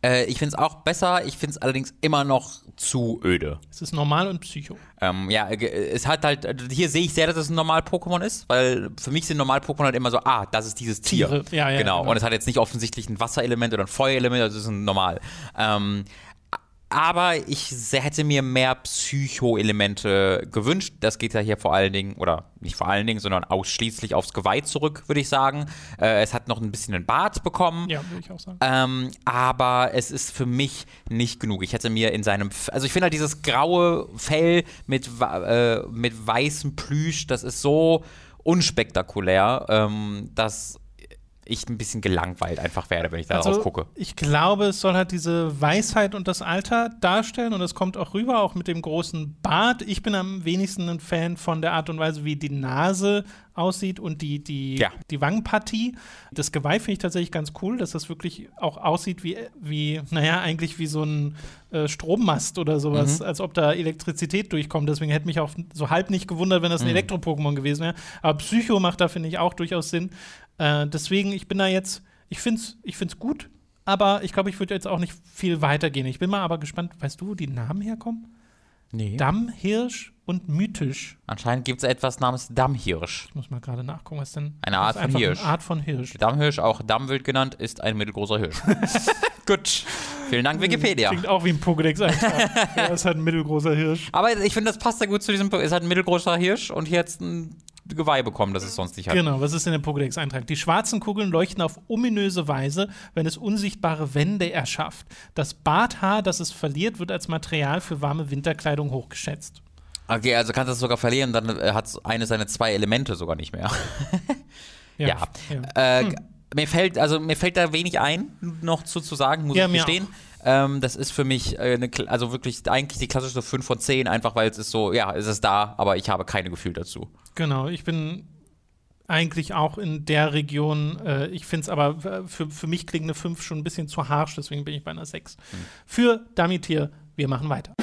Äh, ich finde es auch besser, ich finde es allerdings immer noch zu öde. Es ist normal und psycho. Ähm, ja, ge- es hat halt, also hier sehe ich sehr, dass es ein Normal-Pokémon ist, weil für mich sind Normal-Pokémon halt immer so, ah, das ist dieses Tier. Tiere, ja, ja, genau. genau. Und es hat jetzt nicht offensichtlich ein Wasserelement oder ein Feuerelement, also es ist ein Normal. Ähm, aber ich hätte mir mehr Psycho-Elemente gewünscht. Das geht ja hier vor allen Dingen, oder nicht vor allen Dingen, sondern ausschließlich aufs Geweih zurück, würde ich sagen. Äh, es hat noch ein bisschen einen Bart bekommen. Ja, würde ich auch sagen. Ähm, aber es ist für mich nicht genug. Ich hätte mir in seinem, also ich finde halt dieses graue Fell mit, äh, mit weißem Plüsch, das ist so unspektakulär, ähm, dass ich ein bisschen gelangweilt einfach werde, wenn ich da drauf gucke. Also, Ich glaube, es soll halt diese Weisheit und das Alter darstellen und das kommt auch rüber, auch mit dem großen Bart. Ich bin am wenigsten ein Fan von der Art und Weise, wie die Nase aussieht und die, die, Ja. die Wangenpartie. Das Geweih finde ich tatsächlich ganz cool, dass das wirklich auch aussieht wie, wie naja, eigentlich wie so ein äh, Strommast oder sowas, als ob da Elektrizität durchkommt. Deswegen hätte mich auch so halb nicht gewundert, wenn das ein Elektro-Pokémon gewesen wäre. Aber Psycho macht da, finde ich, auch durchaus Sinn. Äh, deswegen, ich bin da jetzt, ich finde es ich find's gut, aber ich glaube, ich würde jetzt auch nicht viel weitergehen. Ich bin mal aber gespannt, weißt du, wo die Namen herkommen? Nee. Dammhirsch und Mythisch. Anscheinend gibt es etwas namens Dammhirsch. Ich muss mal gerade nachgucken, was denn. Eine Art von einfach Hirsch. Eine Art von Hirsch. Dammhirsch, auch Dammwild genannt, ist ein mittelgroßer Hirsch. Gut. Vielen Dank, Wikipedia. Klingt auch wie ein Pokédex ja, ist halt ein mittelgroßer Hirsch. Aber ich finde, das passt ja gut zu diesem. Ist halt ein mittelgroßer Hirsch und hier jetzt ein Geweih bekommen, das es sonst nicht hat. Genau, was ist denn der Pokédex-Eintrag? Die schwarzen Kugeln leuchten auf ominöse Weise, wenn es unsichtbare Wände erschafft. Das Barthaar, das es verliert, wird als Material für warme Winterkleidung hochgeschätzt. Okay, also kannst du es sogar verlieren, dann äh, hat eine seine zwei Elemente sogar nicht mehr. ja. ja. Äh, Mir fällt, also mir fällt da wenig ein, noch zu, zu sagen, muss Ja, ich gestehen. Ähm, das ist für mich äh, eine, also wirklich eigentlich die klassische 5 von 10, einfach weil es ist so, ja, es ist da, aber ich habe keine Gefühl dazu. Genau, ich bin eigentlich auch in der Region. Äh, ich finde es aber äh, für, für mich klingt eine 5 schon ein bisschen zu harsch, deswegen bin ich bei einer 6. Für Damitier, wir machen weiter.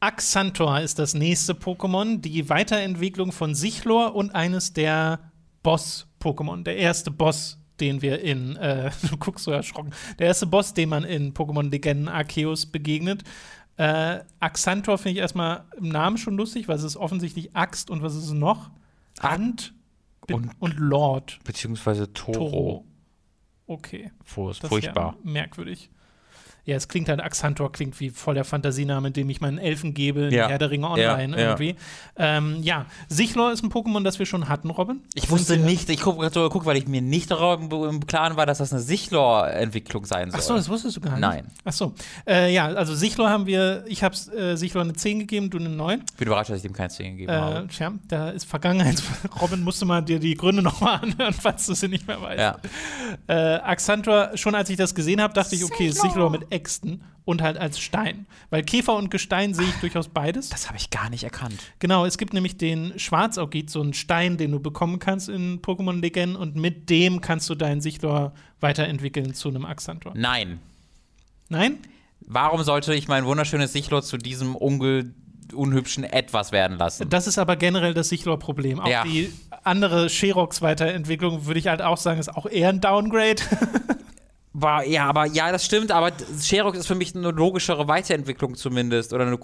Axantor ist das nächste Pokémon, die Weiterentwicklung von Sichlor und eines der Boss-Pokémon. Der erste Boss, den wir in, äh, du guckst so erschrocken, der erste Boss, den man in Pokémon Legenden Arceus begegnet. Äh, Axantor finde ich erstmal im Namen schon lustig, weil es ist offensichtlich Axt und was ist es noch? Hand Und- und, Lord. Beziehungsweise Toro. Toro. Okay. Furchtbar. Ja merkwürdig. Ja, es klingt halt, Axantor klingt wie voll der Fantasiename, dem ich meinen Elfen gebe, in Ja. Herr der Ringe Online Ja, ja. irgendwie. Ähm, ja, Sichlor ist ein Pokémon, das wir schon hatten, Robin. Ich wusste nicht, ich gucke so geguckt, weil ich mir nicht darüber im Klaren war, dass das eine Sichlor-Entwicklung sein soll. Ach so, das wusstest du gar nicht. Nein. Ach so. Äh, ja, also Sichlor haben wir, ich habe äh, Sichlor eine 10 gegeben, du eine 9. Ich bin überrascht, dass ich dem kein 10 gegeben Äh, habe. tja, da ist Vergangenheit. Robin musste mal dir die Gründe nochmal anhören, falls du sie nicht mehr weißt. Ja. Äh, Axantor, schon als ich das gesehen habe, dachte ich, okay, Sichlor mit Äxten und halt als Stein. Weil Käfer und Gestein sehe ich durchaus beides. Das habe ich gar nicht erkannt. Genau, es gibt nämlich den Schwarzaugit, so einen Stein, den du bekommen kannst in Pokémon Legenden und mit dem kannst du deinen Sichlor weiterentwickeln zu einem Axantor. Nein. Nein? Warum sollte ich mein wunderschönes Sichlor zu diesem unge unhübschen Etwas werden lassen? Das ist aber generell das Sichlor-Problem. Auch Ja. die andere Sherox-Weiterentwicklung, würde ich halt auch sagen, ist auch eher ein Downgrade. War, ja, aber ja, das stimmt, aber Sherox ist für mich eine logischere Weiterentwicklung zumindest oder eine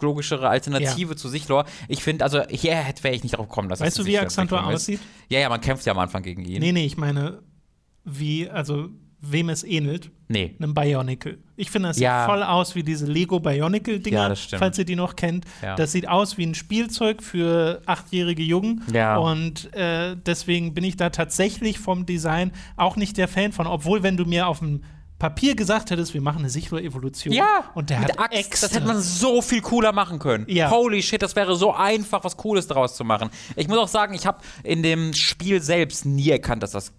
logischere Alternative zu Sichlor. Ich finde, also hier hätte wäre ich nicht drauf gekommen, dass weißt das du, wie Axantor aussieht? Ja, ja, man kämpft ja am Anfang gegen ihn. Nee, nee, ich meine, wie, also wem es ähnelt. Nee. Einem Bionicle. Ich finde, das Ja. sieht voll aus wie diese Lego Bionicle-Dinger, Ja, falls ihr die noch kennt. Ja. Das sieht aus wie ein Spielzeug für achtjährige Jungen. Und äh, deswegen bin ich da tatsächlich vom Design auch nicht der Fan von. Obwohl, wenn du mir auf dem Papier gesagt hättest, wir machen eine Sichlor-Evolution. Ja, und der mit hat Axt, Äxte. das hätte man so viel cooler machen können. Ja. Holy shit, das wäre so einfach, was Cooles daraus zu machen. Ich muss auch sagen, ich habe in dem Spiel selbst nie erkannt, dass das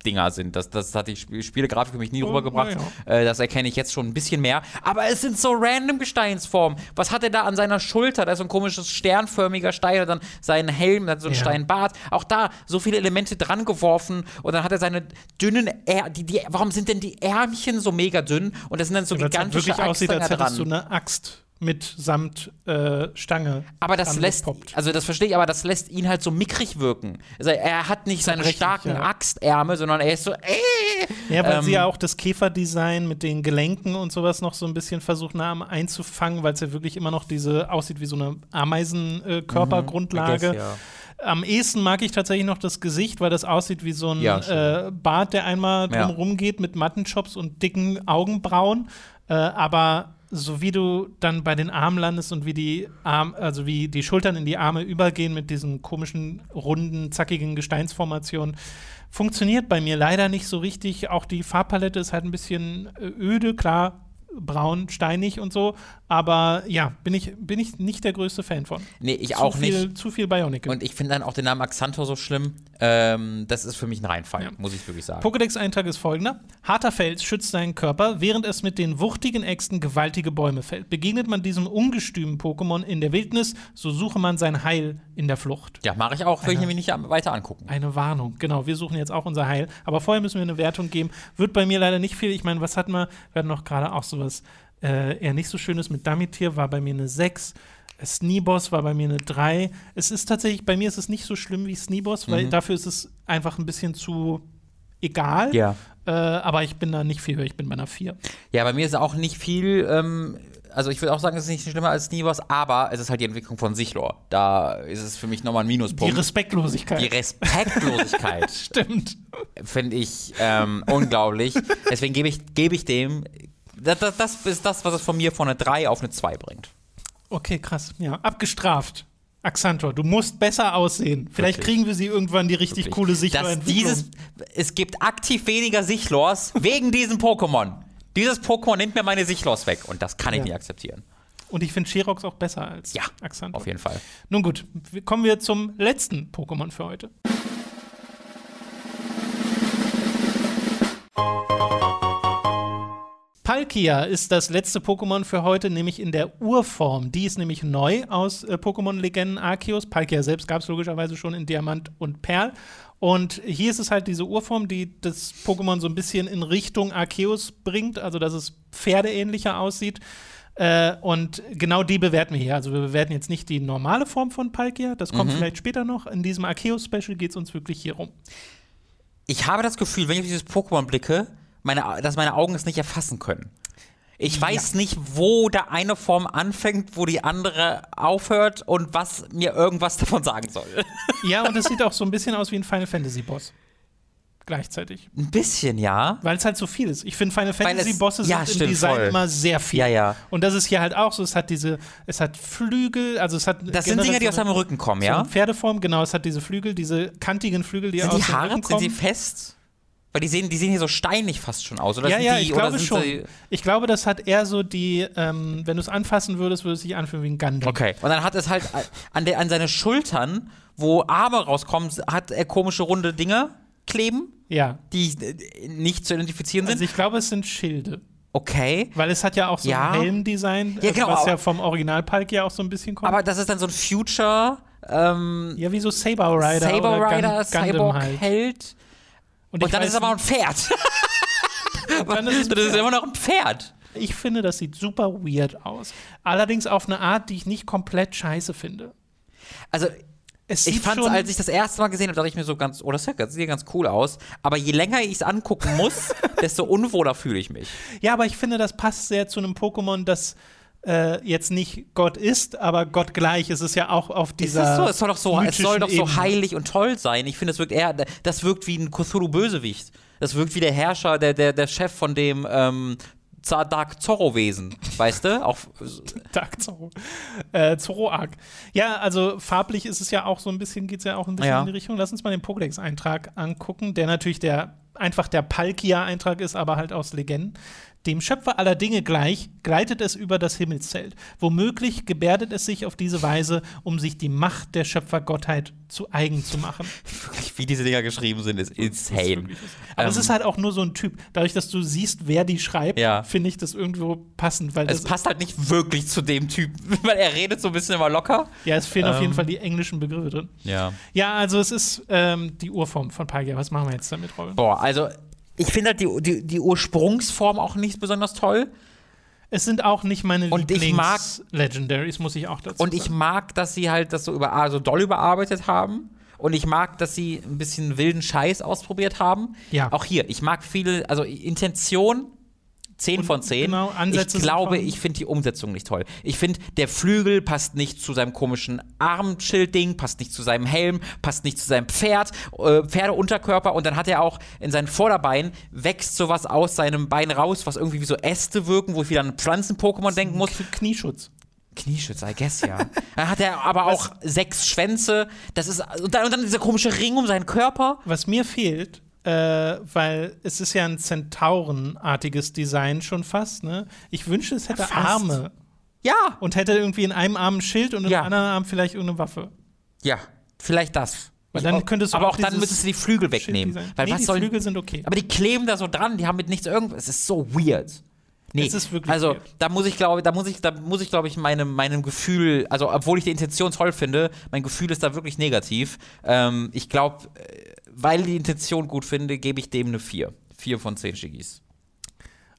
Gesteinsdinger sind. Das, das hat die Sp- Spielegrafik für mich nie Oh, rübergebracht. na Äh, das erkenne ich jetzt schon ein bisschen mehr. Aber es sind so random Gesteinsformen. Was hat er da an seiner Schulter? Da ist so ein komisches sternförmiger Stein und dann sein Helm, dann so ein Ja. Steinbart. Auch da so viele Elemente dran geworfen und dann hat er seine dünnen Är die, die, Warum sind denn die Ärmchen so mega dünn? Und das sind dann so es halt gigantische wirklich aussieht, als Axtdinger hättest du eine Axt mit samt äh, Stange. Aber das lässt, gepoppt. also das verstehe ich, aber das lässt ihn halt so mickrig wirken. Also er hat nicht seine starken ja. Axtärme, sondern er ist so, äh, Ja, weil Ähm, sie ja auch das Käferdesign mit den Gelenken und sowas noch so ein bisschen versucht haben einzufangen, weil es ja wirklich immer noch diese aussieht wie so eine Ameisenkörpergrundlage. Ja. Am ehesten mag ich tatsächlich noch das Gesicht, weil das aussieht wie so ein Ja, äh, Bart, der einmal Ja. drumherum geht mit Mattenchops und dicken Augenbrauen. Äh, aber so wie du dann bei den Armen landest und wie die Arm, also wie die Schultern in die Arme übergehen mit diesen komischen, runden, zackigen Gesteinsformationen, funktioniert bei mir leider nicht so richtig. Auch die Farbpalette ist halt ein bisschen äh, öde, klar, braun, steinig und so. Aber ja, bin ich, bin ich nicht der größte Fan von. Nee, ich zu auch viel, nicht. Zu viel Bionicle. Und ich finde dann auch den Namen Axantor so schlimm. Ähm, das ist für mich ein Reinfall, Ja. muss ich wirklich sagen. Pokédex-Eintrag ist folgender: Harter Fels schützt seinen Körper, während es mit den wuchtigen Äxten gewaltige Bäume fällt. Begegnet man diesem ungestümen Pokémon in der Wildnis, so suche man sein Heil in der Flucht. ja, mache ich auch, will ich nämlich nicht weiter angucken. Eine Warnung, genau. Wir suchen jetzt auch unser Heil. Aber vorher müssen wir eine Wertung geben. Wird bei mir leider nicht viel. Ich meine, was hatten wir? Wir hatten noch gerade auch sowas äh, eher nicht so Schönes mit Damitier, war bei mir eine 6. Sneeboss war bei mir eine 3. Es ist tatsächlich, bei mir ist es nicht so schlimm wie Sneeboss, weil dafür ist es einfach ein bisschen zu egal. Ja. Äh, aber ich bin da nicht viel höher, ich bin bei einer 4. Ja, bei mir ist auch nicht viel, ähm, also ich würde auch sagen, es ist nicht schlimmer als Sneeboss, aber es ist halt die Entwicklung von Sichlor. Da ist es für mich nochmal ein Die Minuspunkt. Respektlosigkeit. Die Respektlosigkeit Stimmt. finde ich ähm, unglaublich. Deswegen gebe ich, gebe ich dem Das, das, das ist das, was es von mir von einer 3 auf eine 2 bringt. Okay, krass. Ja, abgestraft. Axantor, du musst besser aussehen. Vielleicht Wirklich. kriegen wir sie irgendwann die richtig Wirklich. coole Sichtentwicklung. dieses, es gibt aktiv weniger Sichlors wegen diesem Pokémon. Dieses Pokémon nimmt mir meine Sichlors weg und das kann ich Ja. nicht akzeptieren. Und ich finde Sherox auch besser als Ja, Axantor. Auf jeden Fall. Nun gut, kommen wir zum letzten Pokémon für heute. Palkia ist das letzte Pokémon für heute, nämlich in der Urform. Die ist nämlich neu aus äh, Pokémon-Legenden Arceus. Palkia selbst gab es logischerweise schon in Diamant und Perl. Und hier ist es halt diese Urform, die das Pokémon so ein bisschen in Richtung Arceus bringt, also dass es pferdeähnlicher aussieht. Äh, und genau die bewerten wir hier. Also wir bewerten jetzt nicht die normale Form von Palkia, das kommt vielleicht später noch. In diesem Arceus-Special geht es uns wirklich hier rum. Ich habe das Gefühl, wenn ich auf dieses Pokémon blicke, meine, dass meine Augen es nicht erfassen können. Ich weiß nicht, wo der eine Form anfängt, wo die andere aufhört und was mir irgendwas davon sagen soll. Ja, und es sieht auch so ein bisschen aus wie ein Final Fantasy-Boss. Gleichzeitig. Ein bisschen, ja. Weil es halt so viel ist. Ich finde, Final Weil es- Fantasy-Bosse ja, sind im stimmt, Design voll. immer sehr viel. Ja, ja. Und das ist hier halt auch so. Es hat diese, es hat Flügel, also es hat. Das sind Dinger, die so aus eine- seinem Rücken kommen, So ja? eine Pferdeform, genau. Es hat diese Flügel, diese kantigen Flügel, die Sind aus die dem hart? Rücken Sind kommen. die fest? Weil die sehen, die sehen hier so steinig fast schon aus. Oder ja, sind ja, die, ich oder glaube schon. sie- Ich glaube, das hat eher so die, ähm, wenn du es anfassen würdest, würde es sich anfühlen wie ein Gundam. Okay. Und dann hat es halt an, der, an seine Schultern, wo Arme rauskommen, hat er komische runde Dinge kleben, Ja. die äh, nicht zu identifizieren sind. Also ich glaube, es sind Schilde. okay. Weil es hat ja auch so Ja. ein Helmdesign, Ja, äh, genau, was ja vom Original-Palk ja auch so ein bisschen kommt. Aber das ist dann so ein Future ähm, ja, wie so Saber Rider Saber Rider, Gun Cyborg Gundam halt. Und, Und dann weiß ist es aber ein Pferd. dann ist es ein das ist Pferd. immer noch ein Pferd. Ich finde, das sieht super weird aus. Allerdings auf eine Art, die ich nicht komplett scheiße finde. Also Es ich fand es, als ich das erste Mal gesehen habe, dachte ich mir so ganz, oh, das sieht, das sieht ganz cool aus. Aber je länger ich es angucken muss, desto unwohler fühle ich mich. Ja, aber ich finde, das passt sehr zu einem Pokémon, das äh, jetzt nicht Gott ist, aber Gott gleich. Es ist ja auch auf Ist dieser. das so? Es soll doch so, es soll doch so Ebene. heilig und toll sein. Ich finde, es wirkt eher, das wirkt wie ein Cthulhu-Bösewicht. Das wirkt wie der Herrscher, der, der, der Chef von dem ähm, Dark Zorro-Wesen. Weißt du? Auch, Dark Zorro. Äh, Zoroark. Ja, also farblich ist es ja auch so ein bisschen, geht es ja auch ein bisschen Ja. in die Richtung. Lass uns mal den Pokédex-Eintrag angucken, der natürlich der einfach der Palkia-Eintrag ist, aber halt aus Legenden. Dem Schöpfer aller Dinge gleich gleitet es über das Himmelszelt. Womöglich gebärdet es sich auf diese Weise, um sich die Macht der Schöpfergottheit zu eigen zu machen. wie diese Dinger geschrieben sind, ist insane. Aber Ähm, es ist halt auch nur so ein Typ. Dadurch, dass du siehst, wer die schreibt, Ja. finde ich das irgendwo passend, weil Es das, passt halt nicht wirklich zu dem Typ, weil er redet so ein bisschen immer locker. ja, es fehlen auf jeden Ähm. Fall die englischen Begriffe drin. Ja. Ja, also es ist ähm, die Urform von Palkia. Was machen wir jetzt damit, Robin? Boah, also ich finde halt die, die, die Ursprungsform auch nicht besonders toll. Es sind auch nicht meine Und ich mag- Lieblings-Legendaries, muss ich auch dazu Und ich sagen. mag, dass sie halt das so über also doll überarbeitet haben. Und ich mag, dass sie ein bisschen wilden Scheiß ausprobiert haben. Ja. Auch hier, ich mag viele, also Intention 10 Und von 10. genau, Ansätze ich glaube, ich finde die Umsetzung nicht toll. Ich finde, der Flügel passt nicht zu seinem komischen Armschildding, passt nicht zu seinem Helm, passt nicht zu seinem Pferd, äh, Pferdeunterkörper und dann hat er auch in seinen Vorderbein wächst sowas aus seinem Bein raus, was irgendwie wie so Äste wirken, wo ich wieder an Pflanzen-Pokémon denken muss. Knieschutz. Knieschütze, I guess, ja. dann hat er aber auch sechs Schwänze. Das ist, und dann, und dann dieser komische Ring um seinen Körper. Was mir fehlt, äh, weil es ist ja ein Zentaurenartiges Design schon fast, ne? Ich wünsche, es hätte Fast. Arme Ja. und hätte irgendwie in einem Arm ein Schild und in Ja. dem anderen Arm vielleicht irgendeine Waffe. Ja, vielleicht das. Weil dann könntest du aber auch auch dann müsstest du die Flügel wegnehmen. Weil nee, was die soll. Flügel sind okay. Aber die kleben da so dran, die haben mit nichts irgendwas. Es ist so weird. Nee, Es ist wirklich also weird. da muss ich glaube, da muss ich, da muss ich glaube ich meinem, meinem Gefühl, also obwohl ich die Intention toll finde, mein Gefühl ist da wirklich negativ. Ähm, ich glaube, weil ich die Intention gut finde, gebe ich dem eine 4. 4 von 10 Shigis.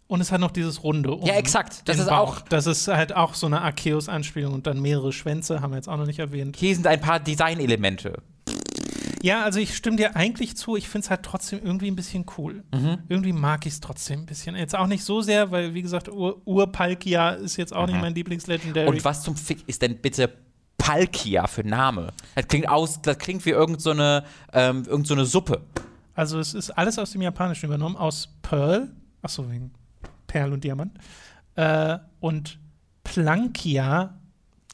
Und es hat noch dieses Runde. Um Ja, exakt. Das den ist Bauch. auch- Das ist halt auch so eine Arceus-Anspielung und dann mehrere Schwänze, haben wir jetzt auch noch nicht erwähnt. Hier sind ein paar Designelemente. Ja, also ich stimme dir eigentlich zu. Ich finde es halt trotzdem irgendwie ein bisschen cool. Mhm. Irgendwie mag ich es trotzdem ein bisschen. Jetzt auch nicht so sehr, weil, wie gesagt, Ur- Ur-Palkia ist jetzt auch nicht mein Lieblings-Legendary. Mhm. Und was zum Fick ist denn bitte Palkia für Name? Das klingt aus, das klingt wie irgendeine so eine, ähm, irgend so eine Suppe. Also es ist alles aus dem Japanischen übernommen, aus Pearl. Achso, wegen Perl und Diamant. Äh, und Plankia,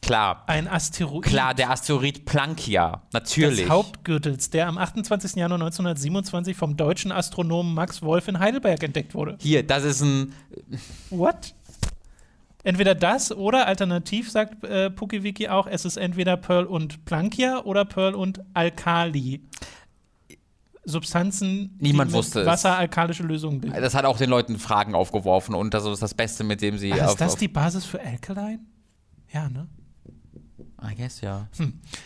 Klar. ein Asteroid. Klar, der Asteroid Plankia. Natürlich. des Hauptgürtels, der am 28. Januar 1927 vom deutschen Astronomen Max Wolf in Heidelberg entdeckt wurde. Hier, das ist ein. What? Entweder das oder alternativ sagt äh, PukiWiki auch, es ist entweder Pearl und Plankia oder Pearl und Alkali. Substanzen, Niemand wusste es. Wasser alkalische Lösungen bilden. Das hat auch den Leuten Fragen aufgeworfen und das ist das Beste, mit dem sie. Ach, ist das die Basis für Alkaline? Ja, ne? I guess, ja.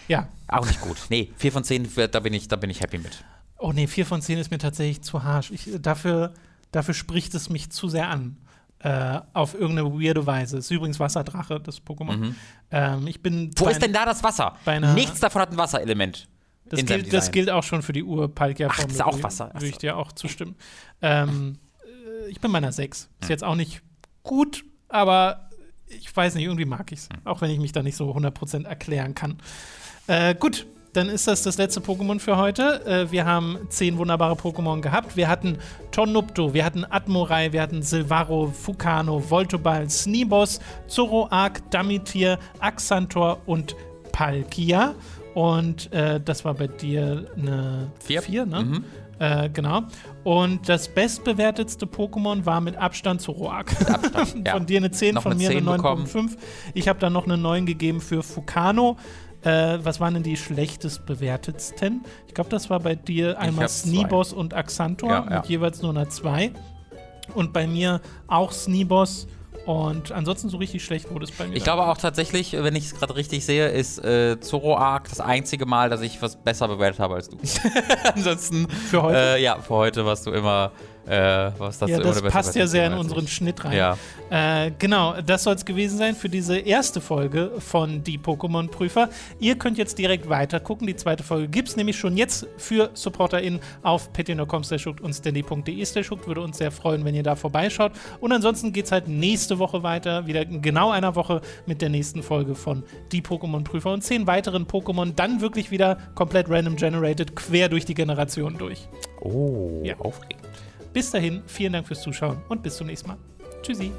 Ja. Auch nicht gut. Nee, 4 von 10, da bin ich, da bin ich happy mit. Oh nee, 4 von 10 ist mir tatsächlich zu harsch. Ich, dafür, dafür spricht es mich zu sehr an. Äh, auf irgendeine weirde Weise. Ist übrigens Wasserdrache, das Pokémon. Ähm, ich bin Mhm. Wo ist denn da das Wasser? Nichts davon hat ein Wasserelement. Das gilt, das gilt auch schon für die Ur-Palkia. Ach, das ist auch Wasser. Würde ich dir auch zustimmen. Ähm, äh, ich bin bei einer 6. Ist jetzt auch nicht gut, aber ich weiß nicht, irgendwie mag ich es. Auch wenn ich mich da nicht so 100% erklären kann. Äh, gut, dann ist das das letzte Pokémon für heute. Äh, wir haben zehn wunderbare Pokémon gehabt. Wir hatten Tonupto, wir hatten Admorai, wir hatten Silvaro, Fukano, Voltoball, Sneebos, Zoroark, Damitir, Axantor und Palkia. Und äh, das war bei dir eine Vier. 4, ne? Mhm. Äh, genau. Und das bestbewertetste Pokémon war mit Abstand Zoroark. Abstand, ja. Von dir eine 10, Noch von eine mir eine 10 bekommen. 9,5. Ich habe dann noch eine 9 gegeben für Fukano. Äh, was waren denn die schlechtest bewertetsten? Ich glaube, das war bei dir einmal hab zwei. Sneebos und Axantor Ja, ja. mit jeweils nur einer 2. Und bei mir auch Sneebos. Und ansonsten so richtig schlecht wurde es bei mir. Ich glaube auch tatsächlich, wenn ich es gerade richtig sehe, ist äh, Zoroark das einzige Mal, dass ich was besser bewertet habe als du. Ansonsten, Für heute? Äh, ja, für heute warst du immer, äh, was das ja, das passt ja sehr in unseren. Schnitt rein. Ja. Äh, genau, das soll es gewesen sein für diese erste Folge von Die Pokémon-Prüfer. Ihr könnt jetzt direkt weiter gucken. Die zweite Folge gibt es nämlich schon jetzt für SupporterInnen auf patreon.com und steady.de. Würde uns sehr freuen, wenn ihr da vorbeischaut. Und ansonsten geht es halt nächste Woche weiter, wieder in genau einer Woche mit der nächsten Folge von Die Pokémon-Prüfer und zehn weiteren Pokémon. Dann wirklich wieder komplett random generated, quer durch die Generation durch. Oh, Ja. aufregend. Bis dahin, vielen Dank fürs Zuschauen und bis zum nächsten Mal. Tschüssi.